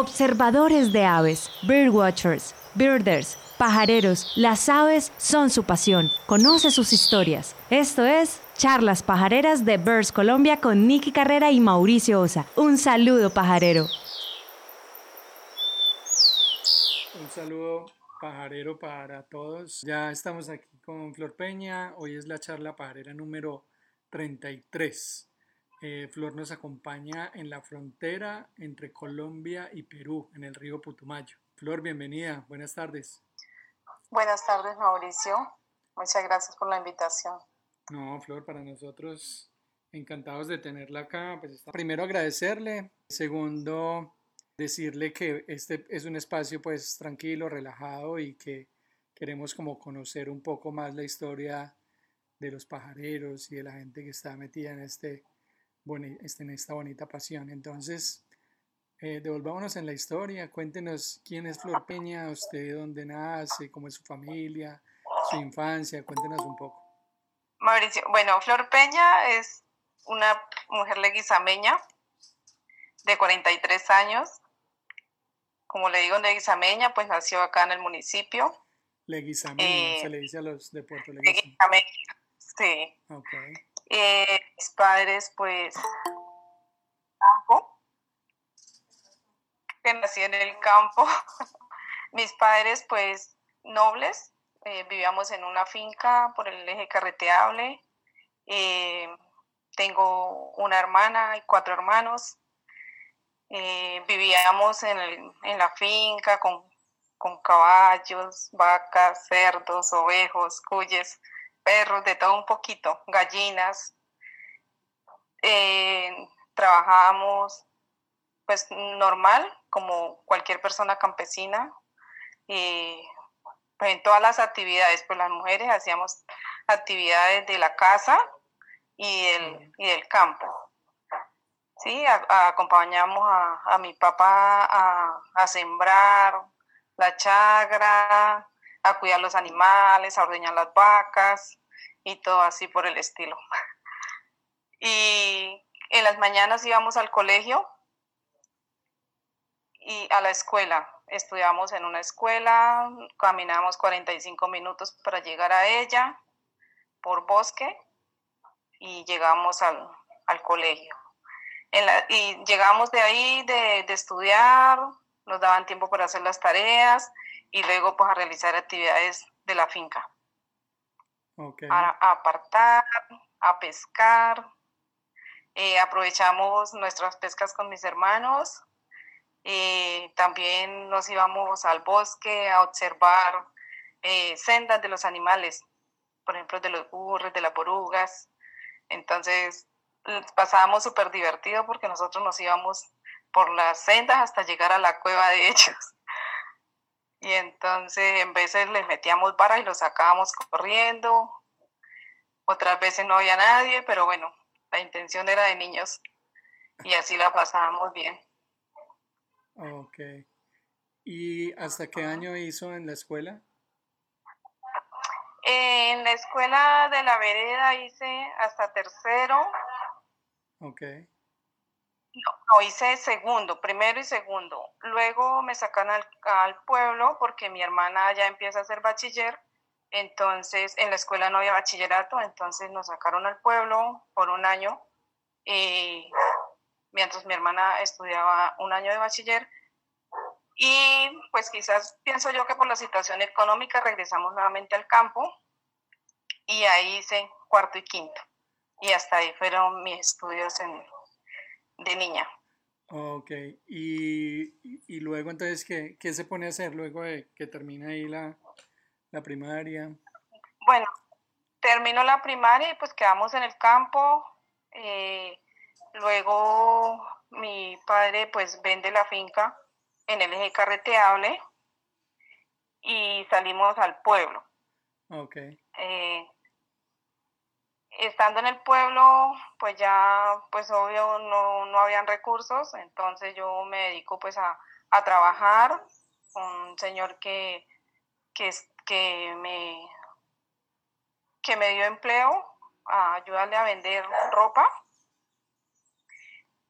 Observadores de aves, birdwatchers, birders, pajareros, las aves son su pasión. Conoce sus historias. Esto es Charlas Pajareras de Birds Colombia con Nicky Carrera y Mauricio Osa. Un saludo pajarero. Un saludo pajarero para todos. Ya estamos aquí con Flor Peña. Hoy es la charla pajarera número 33. Eh, Flor nos acompaña en la frontera entre Colombia y Perú, en el río Putumayo. Flor, bienvenida. Buenas tardes. Buenas tardes, Mauricio. Muchas gracias por la invitación. No, Flor, para nosotros encantados de tenerla acá. Pues, primero agradecerle. Segundo, decirle que este es un espacio pues tranquilo, relajado y que queremos como conocer un poco más la historia de los pajareros y de la gente que está metida en este este, en esta bonita pasión. Entonces, eh, devolvámonos en la historia, cuéntenos quién es Flor Peña, usted dónde nace, cómo es su familia, su infancia, cuéntenos un poco. Mauricio, bueno, Flor Peña es una mujer leguizameña de 43 años. Como le digo, leguizameña, pues nació acá en el municipio. Leguizameña, eh, se le dice a los de Puerto Leguizameña. sí. Okay. Eh, mis padres, pues, campo, que nací en el campo. mis padres, pues, nobles. Eh, vivíamos en una finca por el eje carreteable. Eh, tengo una hermana y cuatro hermanos. vivíamos en, en, la finca con caballos, vacas, cerdos, ovejos, cuyes perros, de todo un poquito, gallinas. Eh, trabajábamos pues normal, como cualquier persona campesina. Y pues, en todas las actividades, pues las mujeres hacíamos actividades de la casa y del, y del campo. Sí, acompañamos a, mi papá a, a, sembrar la chagra, a cuidar los animales, a ordeñar las vacas y todo así por el estilo. Y en las mañanas íbamos al colegio y a la escuela. Estudiamos en una escuela, caminamos 45 minutos para llegar a ella por bosque y llegamos al, colegio. y llegamos de ahí de, de, estudiar, nos daban tiempo para hacer las tareas y luego pues a realizar actividades de la finca. A, apartar, a pescar. Eh, aprovechamos nuestras pescas con mis hermanos. Eh, también nos íbamos al bosque a observar eh, sendas de los animales, por ejemplo, de los burros, de las borugas. Entonces, pasábamos súper divertido porque nosotros nos íbamos por las sendas hasta llegar a la cueva de ellos. Y entonces en veces les metíamos vara y los sacábamos corriendo. Otras veces no había nadie, pero bueno, la intención era de niños y así la pasábamos bien. Ok. ¿Y hasta qué año hizo en la escuela? En la escuela de la vereda hice hasta tercero. Ok. No, hice segundo, primero y segundo. Luego me sacan al, pueblo porque mi hermana ya empieza a hacer bachiller. Entonces, en la escuela no había bachillerato, entonces nos sacaron al pueblo por un año. Y mientras mi hermana estudiaba un año de bachiller. Y pues quizás pienso yo que por la situación económica regresamos nuevamente al campo y ahí hice cuarto y quinto. Y hasta ahí fueron mis estudios en, de niña. Ok, y, y, luego entonces, ¿qué, ¿qué, se pone a hacer luego de que termina ahí la, la primaria? Bueno, terminó la primaria y pues quedamos en el campo. Eh, luego mi padre pues vende la finca en el eje carreteable y salimos al pueblo. Ok. Eh, estando en el pueblo, pues ya, pues obvio, no, no habían recursos, entonces yo me dedico pues a, trabajar con un señor que, que, que, me, que me dio empleo, a ayudarle a vender ropa.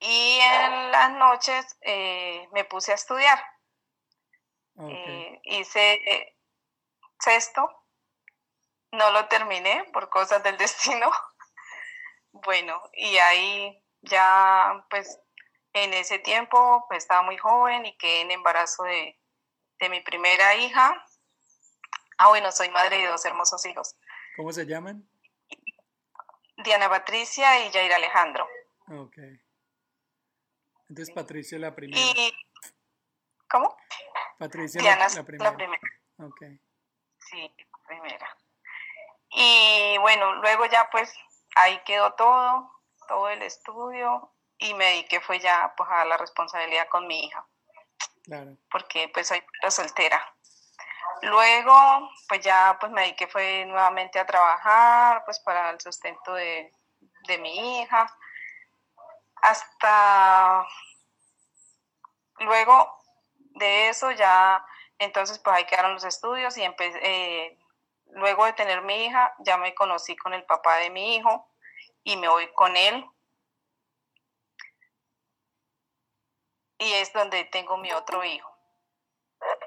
Y en las noches eh, me puse a estudiar. hice sexto, no lo terminé por cosas del destino. Bueno, y ahí ya pues en ese tiempo pues estaba muy joven y quedé en embarazo de, de mi primera hija. Ah, bueno, soy madre de dos hermosos hijos. ¿Cómo se llaman? Diana Patricia y Jair Alejandro. Ok. Entonces Patricia la primera. ¿Cómo? Patricia la, la, primera. la primera. Ok. Sí, primera. Y bueno, luego ya pues ahí quedó todo, todo el estudio y me dediqué fue ya pues a la responsabilidad con mi hija. Claro. Porque pues soy soltera. Luego pues ya pues me dediqué fue nuevamente a trabajar pues para el sustento de, de mi hija. Hasta luego de eso ya entonces pues ahí quedaron los estudios y empecé, eh, luego de tener mi hija, ya me conocí con el papá de mi hijo y me voy con él. Y es donde tengo mi otro hijo.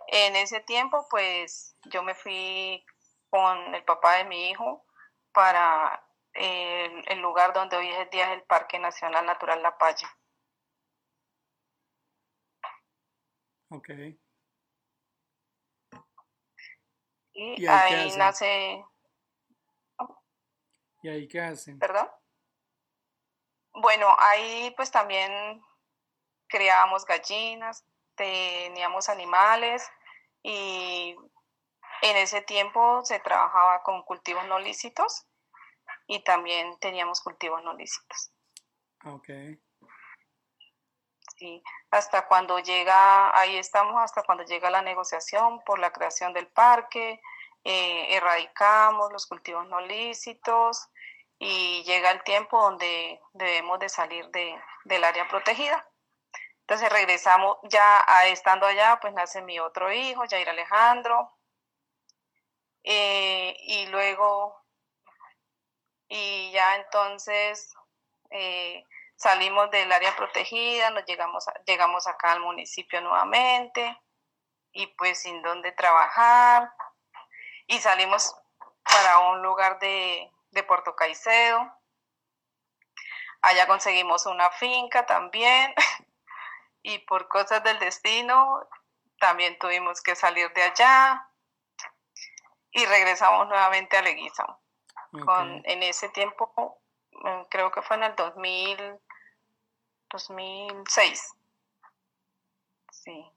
En ese tiempo, pues yo me fui con el papá de mi hijo para el, el lugar donde hoy es día es el Parque Nacional Natural La Palla. Ok. Y, ahí, nace... ¿Y ahí qué hacen? ¿Perdón? Bueno, ahí pues también criábamos gallinas, teníamos animales y en ese tiempo se trabajaba con cultivos no lícitos y también teníamos cultivos no lícitos. Ok. Sí, hasta cuando llega, ahí estamos hasta cuando llega la negociación por la creación del parque, eh, erradicamos los cultivos no lícitos y llega el tiempo donde debemos de salir de, del área protegida. Entonces regresamos ya a, estando allá, pues nace mi otro hijo, Jair Alejandro, eh, y luego, y ya entonces eh, salimos del área protegida, nos llegamos, llegamos acá al municipio nuevamente y pues sin dónde trabajar y salimos para un lugar de, de Puerto Caicedo. Allá conseguimos una finca también y por cosas del destino también tuvimos que salir de allá y regresamos nuevamente a Leguizamo. Con, en ese tiempo, mm, creo que fue en el 2000, 2006. Sí.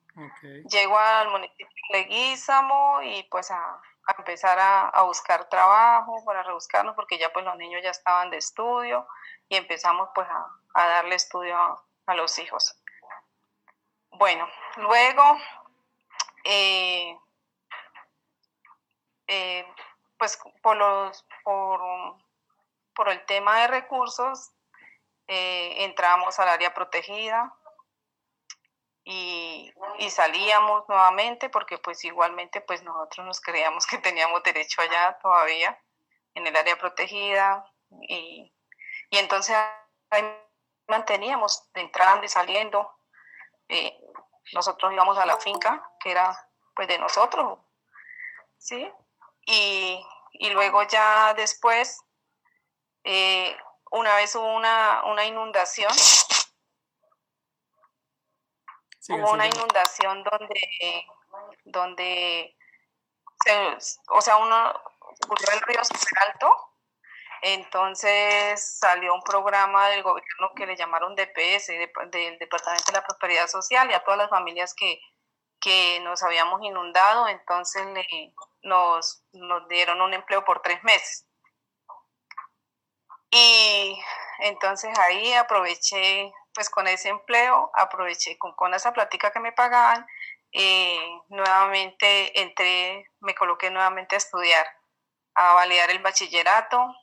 Llego al municipio de Leguízamo y pues a, empezar a, buscar trabajo para rebuscarnos porque ya pues los niños ya estaban de estudio y empezamos pues a, darle estudio a, los hijos. Bueno, luego eh, eh, pues por los por, por el tema de recursos eh, entramos al área protegida y, salíamos nuevamente porque pues igualmente pues nosotros nos creíamos que teníamos derecho allá todavía en el área protegida y, entonces ahí manteníamos entrando y saliendo. Eh, nosotros íbamos a la finca que era pues de nosotros, ¿sí? Y, luego ya después eh, una vez hubo una, una inundación. hubo una inundación donde, donde o sea, uno ocurrió el río super alto. Entonces salió un programa del gobierno que le llamaron DPS, del Departamento de la Prosperidad Social, y a todas las familias que, que nos habíamos inundado, entonces le, nos, nos dieron un empleo por tres meses. Y entonces ahí aproveché, pues con ese empleo, aproveché con, con esa plática que me pagaban, eh, nuevamente entré, me coloqué nuevamente a estudiar, a validar el bachillerato,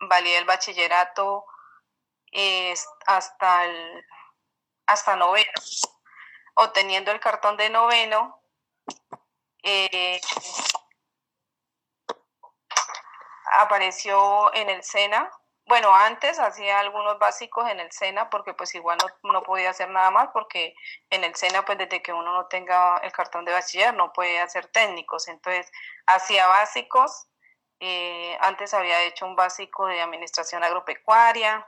validé el bachillerato hasta, el, hasta noveno, obteniendo el cartón de noveno. Eh, apareció en el SENA bueno, antes hacía algunos básicos en el SENA porque pues igual no, no, podía hacer nada más porque en el SENA pues desde que uno no tenga el cartón de bachiller no puede hacer técnicos. Entonces hacía básicos, eh, antes había hecho un básico de administración agropecuaria.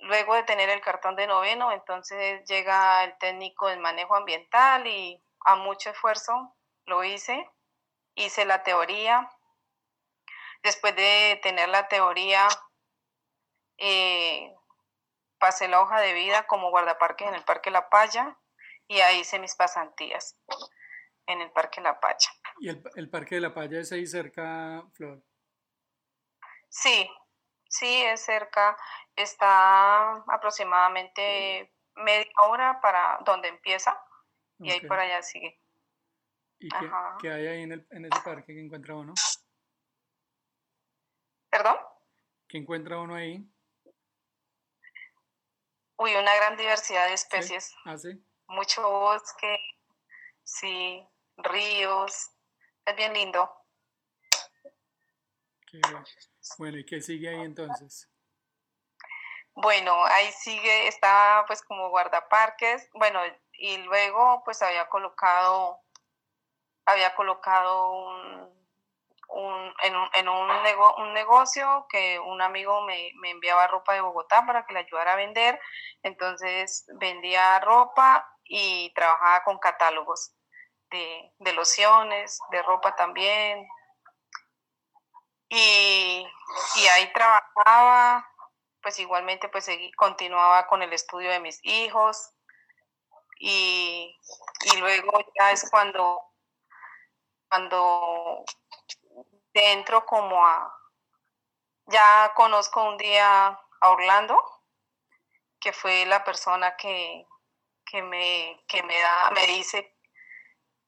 Luego de tener el cartón de noveno, entonces llega el técnico en manejo ambiental y a mucho esfuerzo lo hice. Hice la teoría, Después de tener la teoría, eh, pasé la hoja de vida como guardaparques en el Parque La Paya y ahí hice mis pasantías en el Parque La Paya. ¿Y el, el Parque de La Paya es ahí cerca, Flor? Sí, sí, es cerca. Está aproximadamente media hora para donde empieza y ahí por allá sigue. ¿Y qué, qué, hay ahí en, el, en ese parque que encuentra uno? ¿Perdón? ¿Qué encuentra uno ahí? Uy, una gran diversidad de especies. ¿Ah, sí? Mucho bosque, sí, ríos. Es bien lindo. bueno, ¿y qué sigue ahí entonces? Bueno, ahí sigue, está pues como guardaparques, bueno, y luego pues había colocado, había colocado un, un, en, un, en un, un, negocio que un amigo me, me, enviaba ropa de Bogotá para que le ayudara a vender. Entonces vendía ropa y trabajaba con catálogos de, de lociones, de ropa también. Y, y, ahí trabajaba, pues igualmente pues continuaba con el estudio de mis hijos. Y, y luego ya es cuando, cuando entro como a, ya conozco un día a Orlando, que fue la persona que, que, me, que me, da, me dice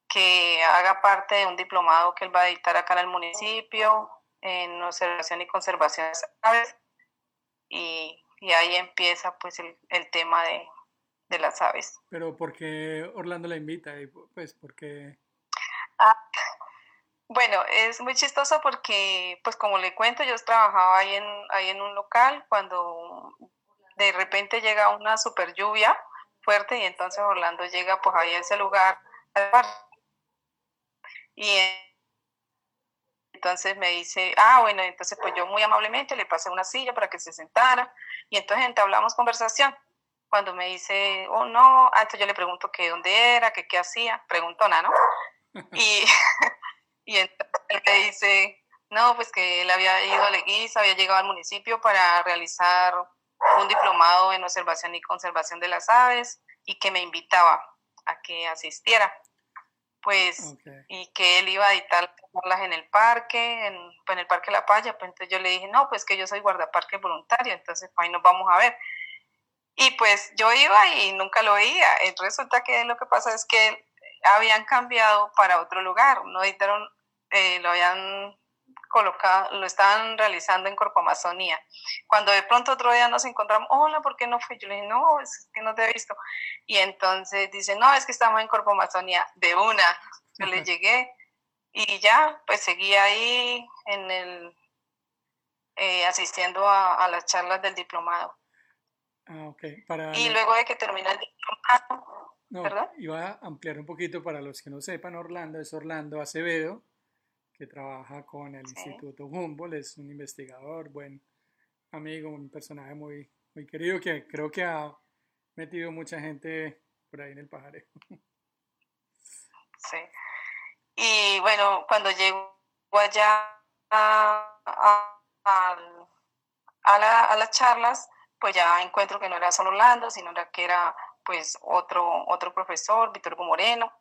que haga parte de un diplomado que él va a dictar acá en el municipio, en observación y conservación de aves, y, y ahí empieza pues el, el tema de, de, las aves. Pero ¿por qué Orlando la invita? Pues porque... Ah, bueno, es muy chistoso porque, pues como le cuento, yo trabajaba ahí en, ahí en un local cuando de repente llega una super lluvia fuerte y entonces Orlando llega pues ahí a ese lugar y entonces me dice, ah, bueno, entonces pues yo muy amablemente le pasé una silla para que se sentara y entonces entablamos conversación. Cuando me dice, oh no, ah, entonces yo le pregunto que dónde era, que qué hacía, preguntona, ¿no? Y y entonces él me dice, no, pues que él había ido a Leguiza, había llegado al municipio para realizar un diplomado en observación y conservación de las aves y que me invitaba a que asistiera. Pues, y que él iba a editar charlas en el parque, en, en, el Parque La Paya. Pues entonces yo le dije, no, pues que yo soy guardaparque voluntario, entonces pues ahí nos vamos a ver. Y pues yo iba y nunca lo veía. Resulta que lo que pasa es que habían cambiado para otro lugar, no editaron, eh, lo habían colocado, lo estaban realizando en Corpo Amazonía. Cuando de pronto otro día nos encontramos, hola, ¿por qué no fue? Yo le dije, no, es que no te he visto. Y entonces dice, no, es que estamos en Corpo Amazonía, de una. Yo le llegué y ya, pues seguí ahí en el, eh, asistiendo a, a, las charlas del diplomado. Ah, okay. Para y luego de que termina el diplomado, no, iba a ampliar un poquito para los que no sepan, Orlando es Orlando Acevedo, que trabaja con el Instituto Humboldt, es un investigador, buen amigo, un personaje muy, muy querido que creo que ha metido mucha gente por ahí en el pajareo. Sí. Y bueno, cuando llego allá a, a, a las charlas, pues ya encuentro que no era solo Orlando, sino que era pues otro, otro profesor, Víctor Moreno.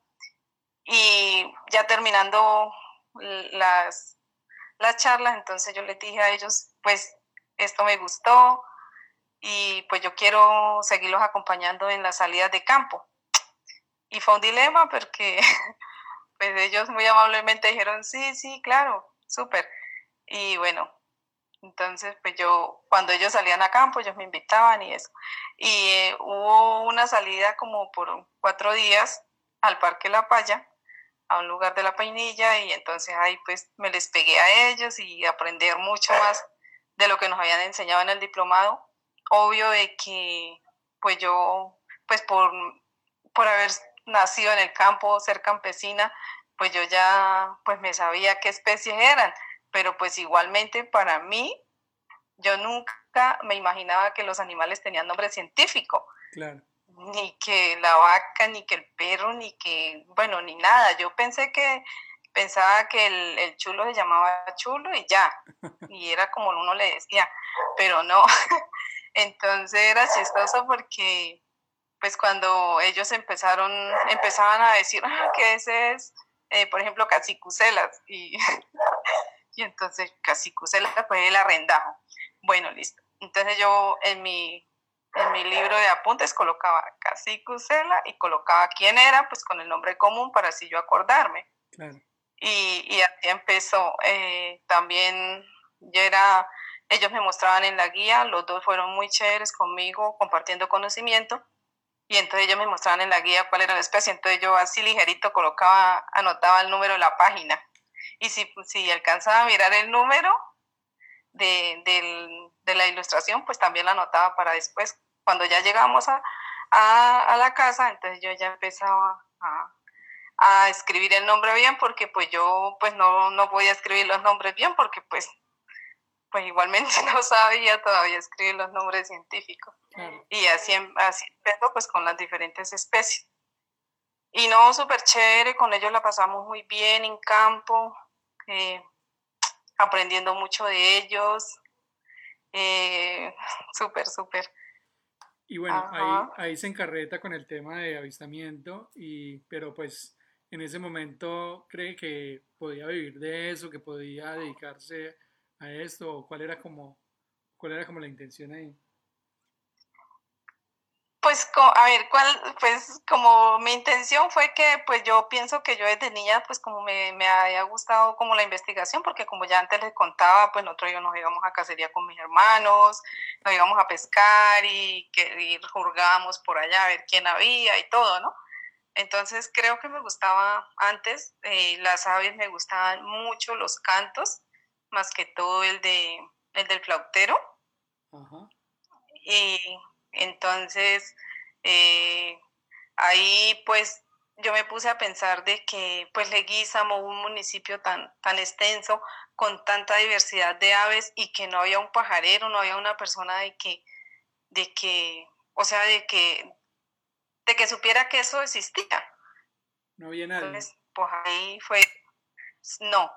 Y ya terminando las, las charlas, entonces yo les dije a ellos, pues esto me gustó y pues yo quiero seguirlos acompañando en las salidas de campo. Y fue un dilema porque pues ellos muy amablemente dijeron, sí, sí, claro, súper. Y bueno, entonces, pues yo, cuando ellos salían a campo, ellos me invitaban y eso. Y eh, hubo una salida como por cuatro días al Parque La Paya, a un lugar de la Painilla, y entonces ahí pues me les pegué a ellos y aprender mucho más de lo que nos habían enseñado en el diplomado. Obvio de que pues yo, pues por, por haber nacido en el campo, ser campesina, pues yo ya pues me sabía qué especies eran, pero pues igualmente para mí, yo nunca me imaginaba que los animales tenían nombre científico. Claro. Ni que la vaca, ni que el perro, ni que, bueno, ni nada. Yo pensé que, pensaba que el, el chulo se llamaba chulo y ya, y era como uno le decía, pero no. Entonces era chistoso porque pues cuando ellos empezaron, empezaban a decir ah, que ese es, eh, por ejemplo, cacicucelas, y, y entonces cacicucelas pues el arrendajo. Bueno, listo. Entonces yo en mi, en mi libro de apuntes colocaba cacicucela y colocaba quién era, pues con el nombre común para así yo acordarme. Y, y así empezó. Eh, también yo era, ellos me mostraban en la guía, los dos fueron muy chéveres conmigo, compartiendo conocimiento y entonces ellos me mostraban en la guía cuál era la especie, entonces yo así ligerito colocaba, anotaba el número de la página. Y si, si alcanzaba a mirar el número de, de la ilustración, pues también la anotaba para después. Cuando ya llegamos a, a, a la casa, entonces yo ya empezaba a, a, escribir el nombre bien, porque pues yo pues no, no podía escribir los nombres bien, porque pues pues igualmente no sabía todavía escribir los nombres científicos. Y así, así empezó pues con las diferentes especies. Y no, súper chévere, con ellos la pasamos muy bien en campo, eh, aprendiendo mucho de ellos. Eh, súper, súper. Y bueno, ahí, ahí se encarreta con el tema de avistamiento, y, pero pues en ese momento cree que podía vivir de eso, que podía dedicarse a esto, cuál era como, cuál era como la intención ahí. Pues, a ver, ¿cuál, pues como mi intención fue que, pues yo pienso que yo desde niña, pues como me, me había gustado como la investigación, porque como ya antes les contaba, pues nosotros nos íbamos a cacería con mis hermanos, nos íbamos a pescar y, que, y jurgábamos por allá a ver quién había y todo, ¿no? Entonces creo que me gustaba antes, eh, las aves me gustaban mucho, los cantos, más que todo el, de, el del flautero. Y entonces, eh, ahí pues yo me puse a pensar de que pues Leguízamo, un municipio tan, tan extenso, con tanta diversidad de aves y que no había un pajarero, no había una persona de que, de que, o sea, de que, de que supiera que eso existía. No había nadie. Entonces, pues ahí fue, no,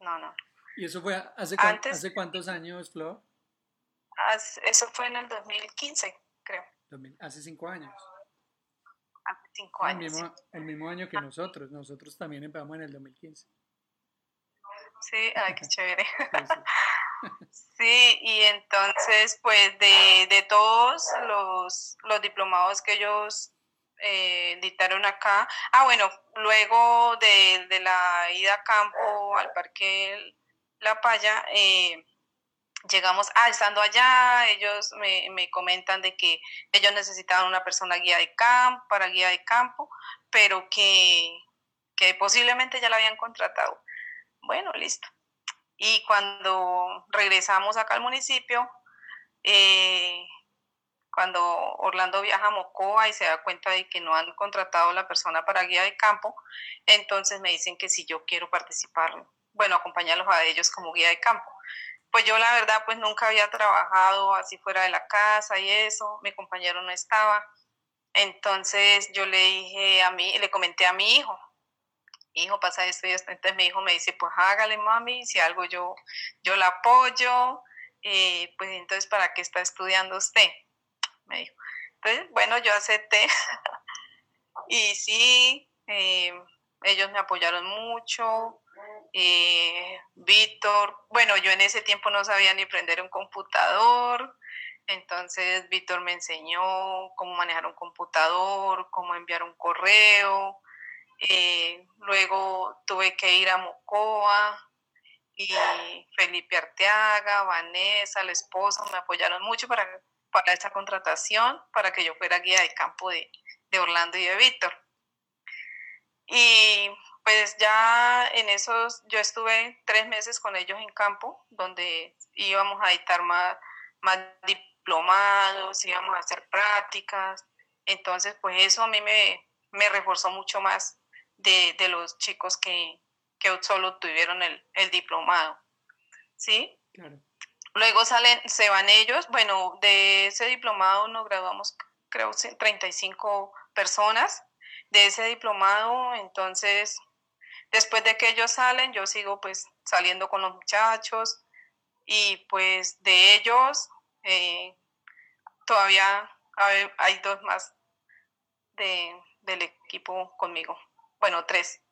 no, no. ¿Y eso fue hace, hace cuántos años, Flor? Eso fue en el 2015 creo. Hace cinco años. Hace cinco años. El mismo, el mismo año que nosotros. Nosotros también empezamos en el 2015. Sí, ay, qué chévere. Sí, y entonces, pues de, de todos los, los, diplomados que ellos eh, dictaron acá, ah, bueno, luego de, de, la ida a campo al Parque La Paya, eh, llegamos, ah, estando allá, ellos me, me, comentan de que ellos necesitaban una persona guía de campo, para guía de campo, pero que, que posiblemente ya la habían contratado. Bueno, listo. Y cuando regresamos acá al municipio, eh, cuando Orlando viaja a Mocoa y se da cuenta de que no han contratado a la persona para guía de campo, entonces me dicen que si yo quiero participar, bueno, acompañarlos a ellos como guía de campo pues yo la verdad pues nunca había trabajado así fuera de la casa y eso, mi compañero no estaba. Entonces yo le dije a mí, le comenté a mi hijo, hijo pasa esto y esto, entonces mi hijo me dice, pues hágale mami, si algo yo, yo la apoyo, eh, pues entonces ¿para qué está estudiando usted? Me dijo. Entonces, bueno, yo acepté y sí, eh, ellos me apoyaron mucho, eh, Víctor, bueno, yo en ese tiempo no sabía ni prender un computador, entonces Víctor me enseñó cómo manejar un computador, cómo enviar un correo, eh, luego tuve que ir a Mocoa y Felipe Arteaga, Vanessa, la esposa, me apoyaron mucho para, para esa contratación, para que yo fuera guía de campo de, de Orlando y de Víctor. Y pues ya en esos, yo estuve tres meses con ellos en campo, donde íbamos a dictar más, más diplomados, íbamos a hacer prácticas. Entonces, pues eso a mí me, me reforzó mucho más de, de los chicos que, que solo tuvieron el, el diplomado. ¿Sí? Claro. Luego salen, se van ellos. Bueno, de ese diplomado nos graduamos, creo, 35 personas. De ese diplomado, entonces Después de que ellos salen, yo sigo pues saliendo con los muchachos y pues de ellos eh, todavía hay, dos más de, del equipo conmigo. Bueno, tres.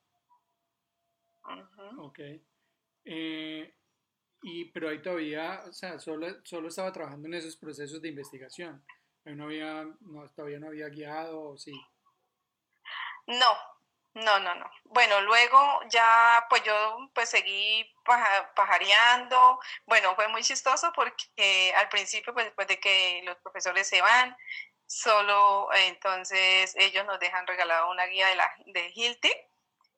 Ok. Eh, y pero ahí todavía, o sea, solo, solo estaba trabajando en esos procesos de investigación. no había, no, todavía no había guiado, ¿o sí? No, no, no, no. Bueno, luego ya pues yo pues seguí pajareando. Bueno, fue muy chistoso porque al principio pues después de que los profesores se van, solo entonces ellos nos dejan regalado una guía de, la, de Hilti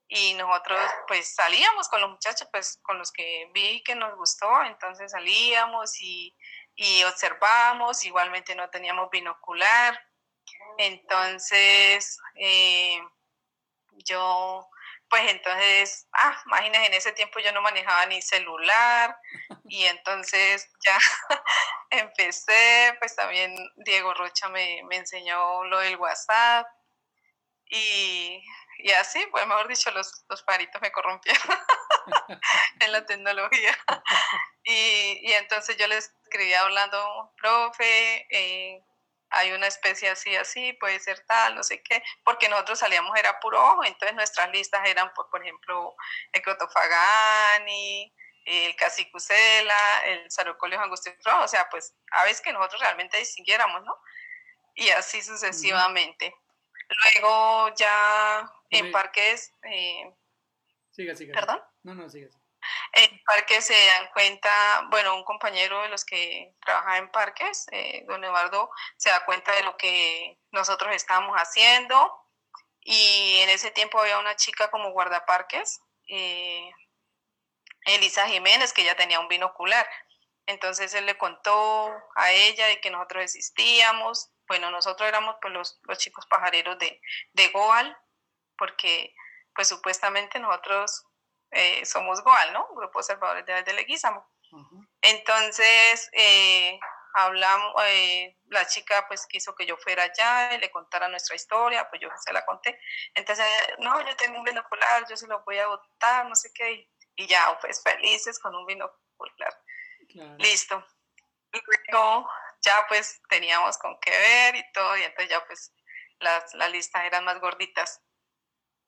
y nosotros pues salíamos con los muchachos pues con los que vi que nos gustó, entonces salíamos y, y observamos, igualmente no teníamos binocular. Entonces, eh, yo, pues entonces, ah, imagínense, en ese tiempo yo no manejaba ni celular y entonces ya empecé, pues también Diego Rocha me, enseñó lo del WhatsApp y, y, así, pues mejor dicho, los, los paritos me corrompieron en la tecnología. Y, y, entonces yo les escribía hablando, profe, eh, hay una especie así, así, puede ser tal, no sé qué, porque nosotros salíamos, era puro ojo, entonces nuestras listas eran, por, por ejemplo, el Crotofagani, el Casicusela, el Sarocolio Angustio, o sea, pues aves que nosotros realmente distinguiéramos, ¿no? Y así sucesivamente. Luego ya en parques... Eh, siga, siga. ¿Perdón? No, no, siga, siga en parques se dan cuenta, bueno, un compañero de los que trabaja en parques, eh, don Eduardo, se da cuenta de lo que nosotros estábamos haciendo y en ese tiempo había una chica como guardaparques, eh, Elisa Jiménez, que ya tenía un binocular. Entonces él le contó a ella de que nosotros existíamos. Bueno, nosotros éramos pues, los, los chicos pajareros de, de Goal, porque pues supuestamente nosotros eh, somos Goal, ¿no? Grupo Observadores de, de Leguízamo. Entonces, eh, hablamos, eh, la chica pues quiso que yo fuera allá y le contara nuestra historia, pues yo se la conté. Entonces, no, yo tengo un binocular, yo se lo voy a votar, no sé qué, y ya, pues felices con un binocular. Listo. Y luego ya pues teníamos con qué ver y todo, y entonces ya pues las, las listas eran más gorditas.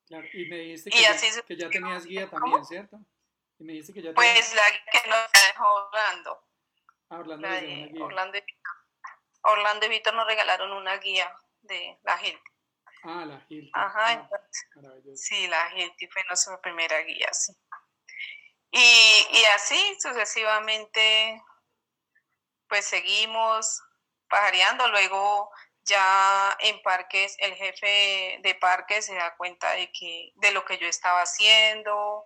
Claro, y me dijiste que, ya, que ya, tenías guía también, ¿cierto? Y me dijiste que ya Pues la que nos dejó Orlando. Ah, Orlando, la guía. Orlando, y Víctor. Orlando y Víctor nos regalaron una guía de la gente. Ah, la Hilti. Ajá, ah, entonces, sí, la Hilti fue nuestra primera guía, sí. Y, y así sucesivamente, pues seguimos pajareando. Luego ya en parques el jefe de parques se da cuenta de que de lo que yo estaba haciendo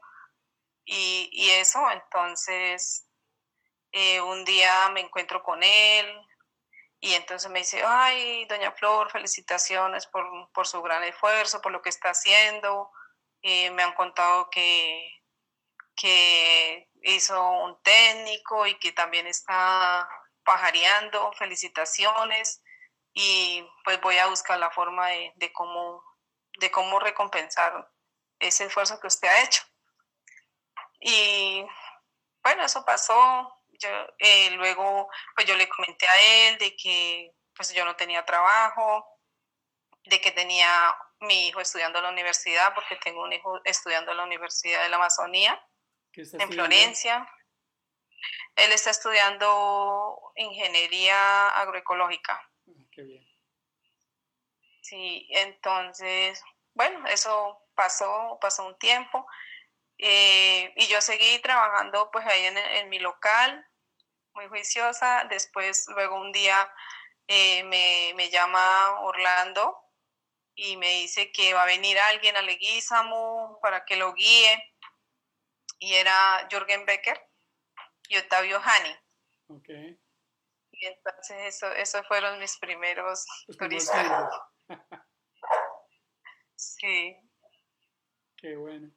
y, y eso entonces eh, un día me encuentro con él y entonces me dice ay doña Flor felicitaciones por, por su gran esfuerzo por lo que está haciendo y me han contado que que hizo un técnico y que también está pajareando felicitaciones y pues voy a buscar la forma de, de, cómo, de cómo recompensar ese esfuerzo que usted ha hecho. Y bueno, eso pasó. Yo, eh, luego, pues yo le comenté a él de que pues yo no tenía trabajo, de que tenía mi hijo estudiando en la universidad, porque tengo un hijo estudiando en la Universidad de la Amazonía, en Florencia. Él está estudiando ingeniería agroecológica. Qué bien. Sí, entonces, bueno, eso pasó, pasó un tiempo. Eh, y yo seguí trabajando pues ahí en, mi local, muy juiciosa. Después, luego un día eh, me, llama Orlando y me dice que va a venir alguien a Leguízamo para que lo guíe. Y era Jürgen Becker y Octavio Hani. Okay. Y entonces eso, esos fueron mis primeros turistas. sí. Qué bueno.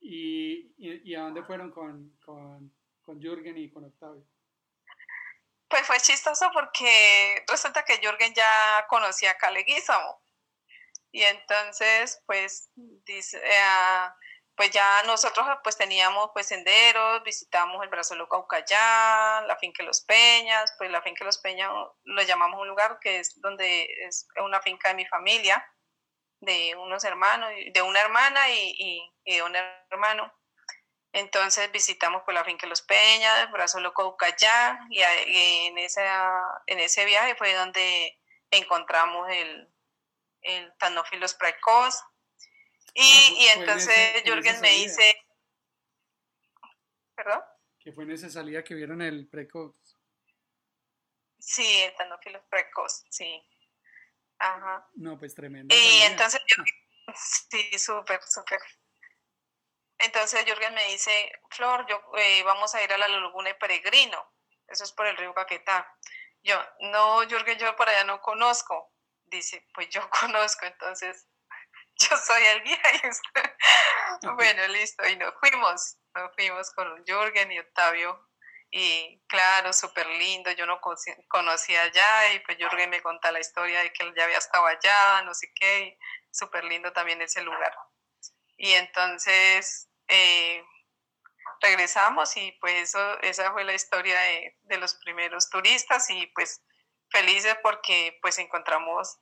¿Y, y, a dónde fueron con, con, con Jürgen y con Octavio? Pues fue chistoso porque resulta que Jürgen ya conocía a Caleguízamo. Y entonces, pues, dice, eh, pues ya nosotros pues teníamos pues senderos, visitamos el Brazo Loco Caucayá, la finca los Peñas, pues la finca los Peñas lo llamamos un lugar que es donde es una finca de mi familia, de unos hermanos, de una hermana y, y, de un hermano. Entonces visitamos pues la finca los Peñas, Brazo Loco Ucayá y, en, esa, en ese viaje fue donde encontramos el, el Tanófilos precoz. Y, ah, y entonces Jürgen me dice... ¿Perdón? Que fue en esa salida que vieron el precoz. Sí, el Tanófilos precoz, sí. Ajá. No, pues tremendo. Y entonces, sí, súper, súper. Entonces Jürgen me dice, Flor, yo, eh, vamos a ir a la Laguna de Peregrino. Eso es por el río Caquetá. Yo, no, Jürgen, yo por allá no conozco. Dice, pues yo conozco, entonces yo soy el guía. bueno, listo. Y nos fuimos, nos fuimos con Jürgen y Octavio y claro, súper lindo, yo no conocía allá y pues Jürgen me contó la historia de que él ya había estado allá, no sé qué, súper lindo también ese lugar. Y entonces eh, regresamos y pues eso, esa fue la historia de, de, los primeros turistas y pues felices porque pues encontramos,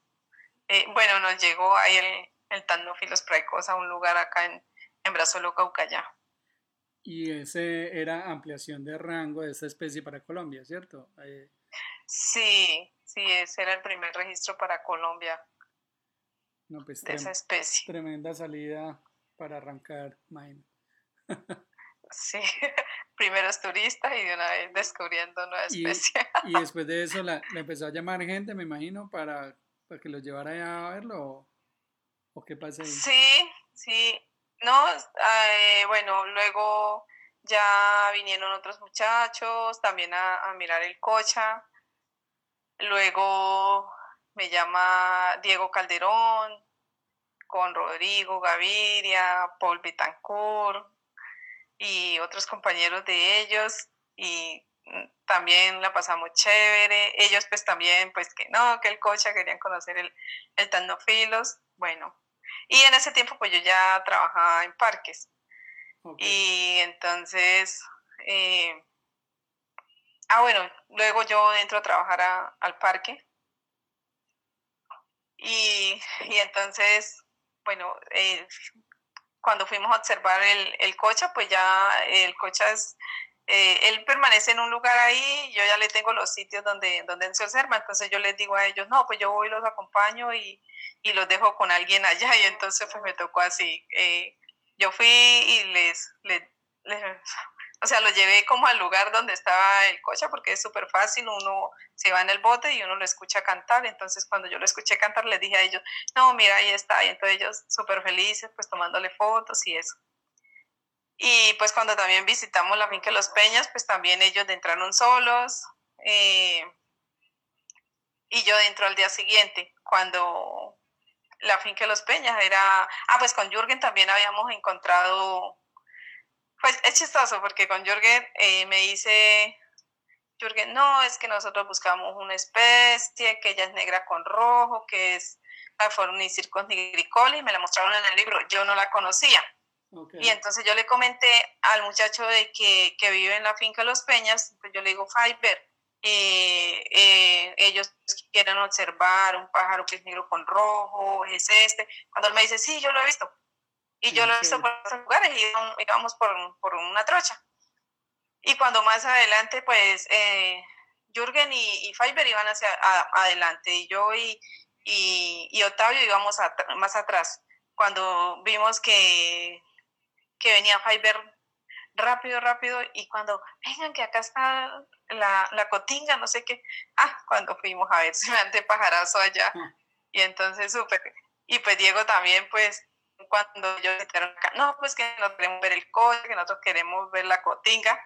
eh, bueno, nos llegó ahí el, el Tandófilos praecos a un lugar acá en, en Brazolo, Caucayá. Y ese era ampliación de rango de esta especie para Colombia, ¿cierto? Eh, sí, sí, ese era el primer registro para Colombia no, pues, de esa especie. Tremenda salida para arrancar, Maine. sí, primeros turistas y de una vez descubriendo nueva especie. Y, después de eso la, empezó a llamar gente, me imagino, para, para que los llevara a verlo. ¿O, o qué pasa ahí? Sí, sí. No, eh, bueno, luego ya vinieron otros muchachos también a, mirar el cocha. Luego me llama Diego Calderón con Rodrigo Gaviria, Paul Betancourt y otros compañeros de ellos y también la pasamos chévere. Ellos pues también pues que no, que el cocha querían conocer el, el Tanofilos. Bueno, y en ese tiempo pues yo ya trabajaba en parques. Y entonces, eh, ah bueno, luego yo entro a trabajar al parque. Y, entonces, bueno, eh, cuando fuimos a observar el, el cocha, pues ya el cocha es, eh, él permanece en un lugar ahí, yo ya le tengo los sitios donde, donde se observa, entonces yo les digo a ellos, no, pues yo voy y los acompaño y, y los dejo con alguien allá y entonces pues me tocó así. Eh, yo fui y les, o sea, los llevé como al lugar donde estaba el coche porque es súper fácil, uno se va en el bote y uno lo escucha cantar, entonces cuando yo lo escuché cantar les dije a ellos, no, mira, ahí está, y entonces ellos súper felices, pues tomándole fotos y eso. Y pues cuando también visitamos la finca de los Peñas, pues también ellos entraron solos. Eh, y yo dentro al día siguiente, cuando la finca de los Peñas era, ah, pues con Jürgen también habíamos encontrado, pues es chistoso porque con Jürgen eh, me dice, Jürgen, no, es que nosotros buscamos una especie que ella es negra con rojo, que es la Fornicircus nigricoli, y me la mostraron en el libro, yo no la conocía. Y entonces yo le comenté al muchacho de que, que vive en la finca de los Peñas, pues yo le digo, Fiber, eh, eh, ellos quieren observar un pájaro que es negro con rojo, es este. Cuando él me dice, sí, yo lo he visto. Y yo lo he visto por otros lugares y íbamos por, por, una trocha. Y cuando más adelante, pues, eh, Jürgen y, y Fiber iban hacia adelante y yo y, y, y Octavio íbamos más atrás. Cuando vimos que, que venía Fiber rápido, rápido, y cuando, vengan que acá está la, la cotinga, no sé qué, ah, cuando fuimos a ver semejante pajarazo allá, y entonces súper, Y pues Diego también, pues, cuando yo acá, no, pues que no queremos ver el coche, que nosotros queremos ver la cotinga.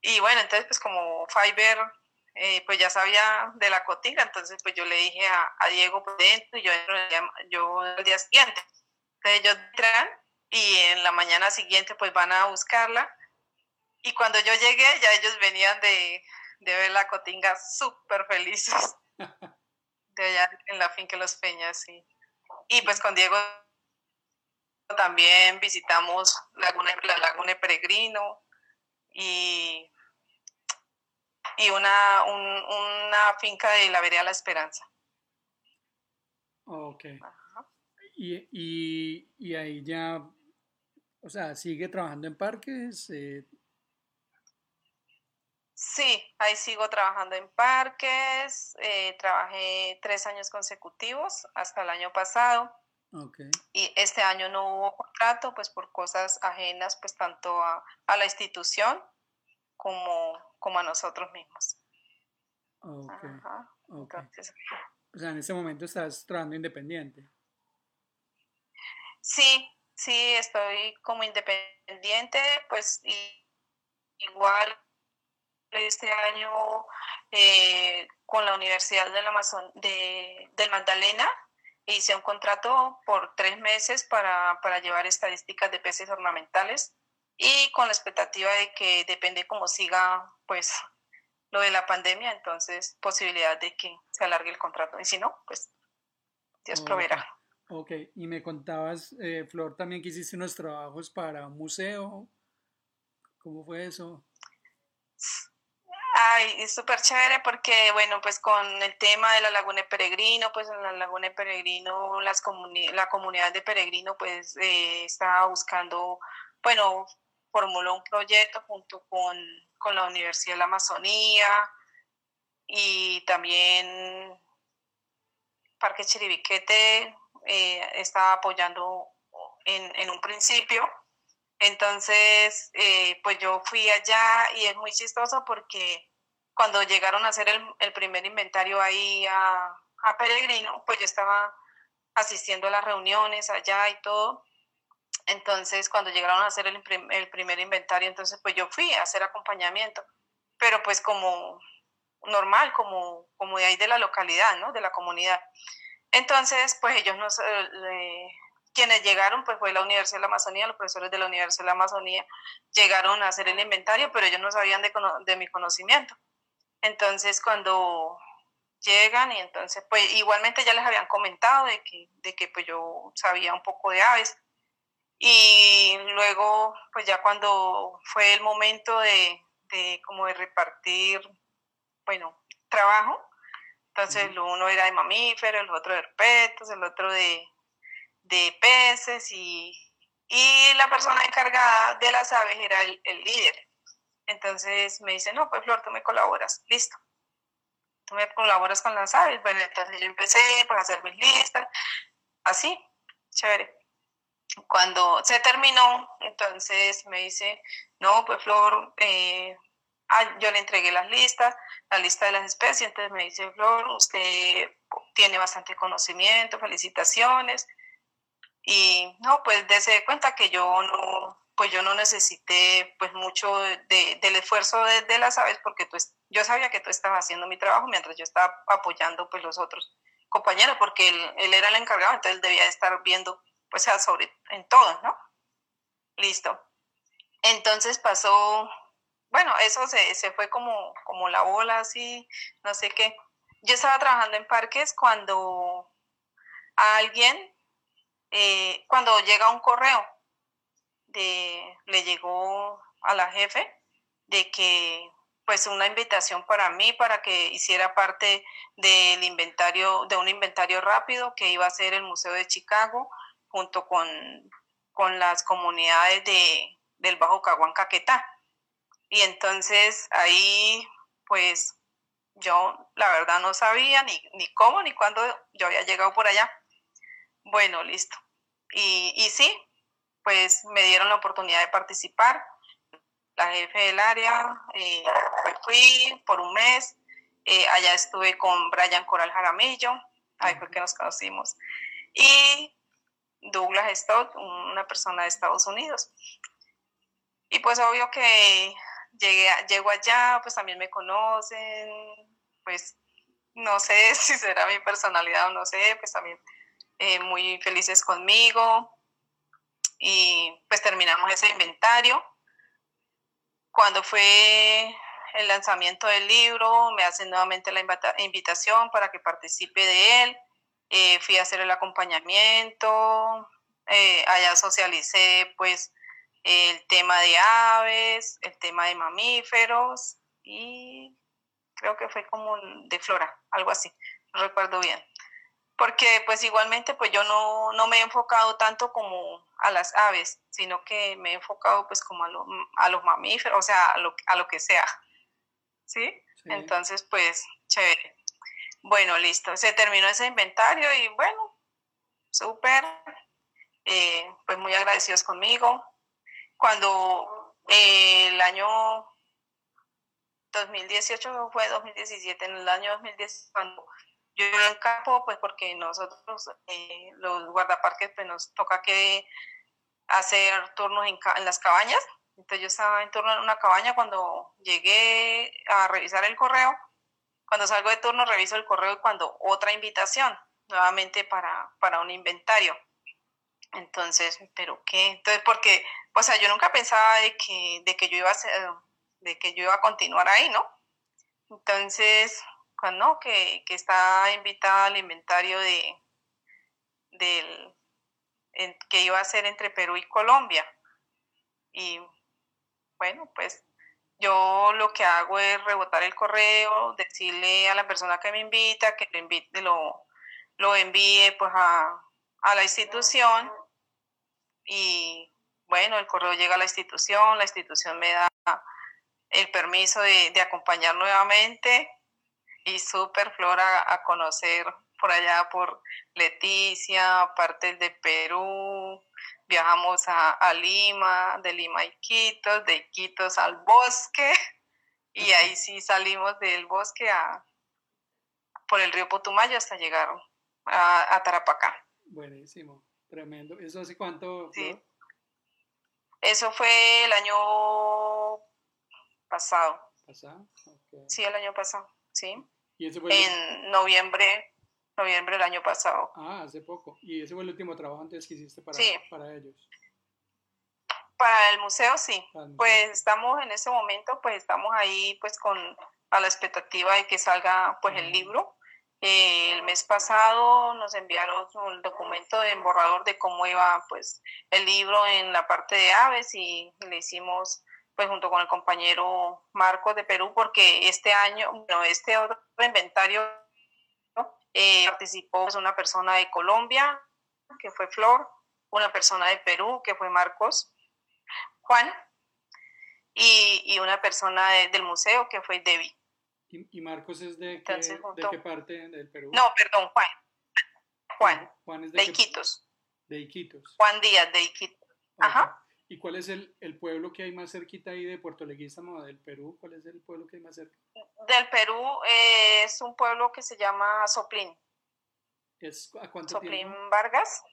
Y bueno, entonces pues como Fiverr eh, pues ya sabía de la cotinga, entonces pues yo le dije a, a Diego pues dentro y yo yo el día siguiente. Entonces ellos entran y en la mañana siguiente pues van a buscarla. Y cuando yo llegué ya ellos venían de, de ver la cotinga súper felices. De allá en la finca Los Peñas, sí. Y pues con Diego también visitamos Laguna, la Laguna Peregrino y y una, una finca de la Vereda La Esperanza. Ok. Y, y, y, ahí ya, o sea, ¿sigue trabajando en parques? Eh, sí, ahí sigo trabajando en parques. Eh, trabajé tres años consecutivos hasta el año pasado. Okay. Y este año no hubo contrato, pues por cosas ajenas, pues tanto a, a la institución como como a nosotros mismos. Ok. o sea, en ese momento estás trabajando independiente. Sí, sí, estoy como independiente, pues igual este año eh, con la Universidad del Amazon de, del Magdalena hice un contrato por tres meses para, para llevar estadísticas de peces ornamentales y con la expectativa de que depende cómo siga pues lo de la pandemia, entonces posibilidad de que se alargue el contrato y si no, pues Dios proveerá. Ok, y me contabas, eh, Flor, también que hiciste unos trabajos para un museo. ¿Cómo fue eso? Ay, es súper chévere porque, bueno, pues con el tema de la Laguna de Peregrino, pues en la Laguna de Peregrino, las la comunidad de Peregrino, pues eh, estaba buscando, bueno, formuló un proyecto junto con, con la Universidad de la Amazonía y también Parque Chiribiquete eh, estaba apoyando en, en, un principio. Entonces, eh, pues yo fui allá y es muy chistoso porque cuando llegaron a hacer el, el primer inventario ahí a, Peregrino, pues yo estaba asistiendo a las reuniones allá y todo. Entonces, cuando llegaron a hacer el, primer inventario, entonces pues yo fui a hacer acompañamiento, pero pues como normal, como, como de ahí de la localidad, ¿no? De la comunidad. Entonces, pues ellos nos, eh, quienes llegaron, pues fue la Universidad de la Amazonía, los profesores de la Universidad de la Amazonía llegaron a hacer el inventario, pero ellos no sabían de, de mi conocimiento. Entonces, cuando llegan y entonces, pues igualmente ya les habían comentado de que, de que pues yo sabía un poco de aves y luego, pues ya cuando fue el momento de, de como de repartir, bueno, trabajo, entonces el uno era de mamíferos, el otro de herpetos, el otro de, de peces y, y, la persona encargada de las aves era el, el, líder. Entonces me dice, no, pues Flor, tú me colaboras, listo. Tú me colaboras con las aves. Bueno, entonces yo empecé para hacer mis listas, así, chévere. Cuando se terminó, entonces me dice, no, pues Flor, eh, ah, yo le entregué las listas, la lista de las especies, entonces me dice, Flor, usted tiene bastante conocimiento, felicitaciones. Y no, pues dése cuenta que yo no, pues yo no necesité pues mucho de, del esfuerzo de, las aves porque tú, yo sabía que tú estabas haciendo mi trabajo mientras yo estaba apoyando pues los otros compañeros porque él, él era el encargado, entonces debía estar viendo pues sobre en todo, ¿no? Listo. Entonces pasó, bueno, eso se, se fue como, como la bola, así, no sé qué. Yo estaba trabajando en parques cuando alguien, eh, cuando llega un correo, de, le llegó a la jefe de que pues una invitación para mí para que hiciera parte del inventario, de un inventario rápido que iba a ser el Museo de Chicago junto con, con las comunidades de, del Bajo Caguán Caquetá. Y entonces ahí, pues yo la verdad no sabía ni, ni cómo ni cuándo yo había llegado por allá. Bueno, listo. Y, y sí, pues me dieron la oportunidad de participar. La jefe del área, eh, pues fui por un mes. Eh, allá estuve con Brian Coral Jaramillo, ahí fue que nos conocimos. y Douglas Stott, una persona de Estados Unidos. Y pues obvio que llegué, llego allá, pues también me conocen, pues no sé si será mi personalidad o no sé, pues también eh, muy felices conmigo. Y pues terminamos ese inventario. Cuando fue el lanzamiento del libro, me hacen nuevamente la invitación para que participe de él. Eh, fui a hacer el acompañamiento, eh, allá socialicé pues el tema de aves, el tema de mamíferos y creo que fue como de flora, algo así, no recuerdo bien. Porque pues igualmente pues yo no, no me he enfocado tanto como a las aves, sino que me he enfocado pues como a, a los mamíferos, o sea, a lo, a lo que sea. ¿Sí? Entonces pues chévere. Bueno, listo, se terminó ese inventario y bueno, súper, eh, pues muy agradecidos conmigo. Cuando eh, el año 2018 fue 2017, en el año 2010, cuando yo en campo, pues porque nosotros, eh, los guardaparques, pues nos toca que hacer turnos en, en, las cabañas. Entonces yo estaba en turno en una cabaña cuando llegué a revisar el correo. Cuando salgo de turno reviso el correo y cuando otra invitación, nuevamente para, para un inventario. Entonces, ¿pero qué? Entonces, porque, o sea, yo nunca pensaba de que, de que yo iba a ser, de que yo iba a continuar ahí, ¿no? Entonces, que, está invitada al inventario de que iba a ser entre Perú y Colombia. Y bueno, pues yo lo que hago es rebotar el correo, decirle a la persona que me invita que lo invite, lo, lo envíe pues a, a la institución. Y bueno, el correo llega a la institución, la institución me da el permiso de, acompañar nuevamente y súper Flora a conocer por allá por Leticia, partes de Perú, viajamos a, Lima, de Lima a Iquitos, de Iquitos al bosque y ahí sí salimos del bosque a, por el río Potumayo hasta llegar a, a Tarapacá. Buenísimo, tremendo. ¿Eso hace cuánto? Sí. Eso fue el año pasado. ¿Pasado? Sí, el año pasado, sí. ¿Y ese fue en noviembre, noviembre del año pasado. Ah, hace poco. ¿Y ese fue el último trabajo antes que hiciste para, para ellos? Para el museo, sí. Pues estamos en ese momento, pues estamos ahí pues con a la expectativa de que salga pues el libro. Eh, el mes pasado nos enviaron un documento de borrador de cómo iba pues el libro en la parte de aves y le hicimos pues junto con el compañero Marcos de Perú, porque este año, bueno, este otro inventario eh, participó pues, una persona de Colombia, que fue Flor, una persona de Perú, que fue Marcos, Juan, y, una persona del museo, que fue Debbie. ¿Y, Marcos es de qué, de qué parte del Perú? No, perdón, Juan. Juan, Juan es de, Iquitos. De Iquitos. Juan Díaz, de Iquitos. Ajá. ¿Y cuál es el, el, pueblo que hay más cerquita ahí de Puerto Leguízamo, del Perú? ¿Cuál es el pueblo que hay más cerca? Del Perú eh, es un pueblo que se llama Soplín. ¿Es a cuánto Soplín Vargas.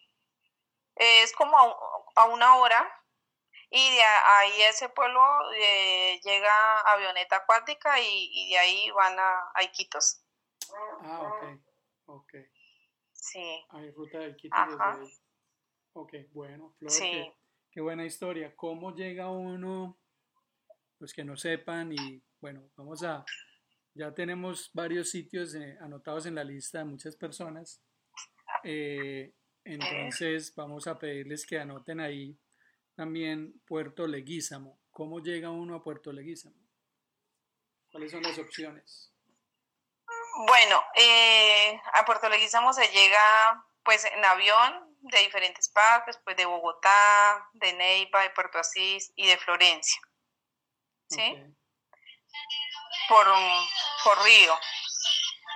es como a, una hora. Y de ahí ese pueblo eh, llega avioneta acuática y, y, de ahí van a, a Iquitos. Ah, ok. Ok. Sí. Hay ruta de Iquitos desde ahí. Ok, bueno, Flor, sí. Qué buena historia. ¿Cómo llega uno, los que no sepan, y bueno, vamos a, ya tenemos varios sitios eh, anotados en la lista de muchas personas. Eh, entonces vamos a pedirles que anoten ahí también Puerto Leguízamo. ¿Cómo llega uno a Puerto Leguízamo? ¿Cuáles son las opciones? Bueno, eh, a Puerto Leguízamo se llega pues en avión de diferentes partes, pues de Bogotá, de Neiva, de Puerto Asís y de Florencia. ¿Sí? Por, por río.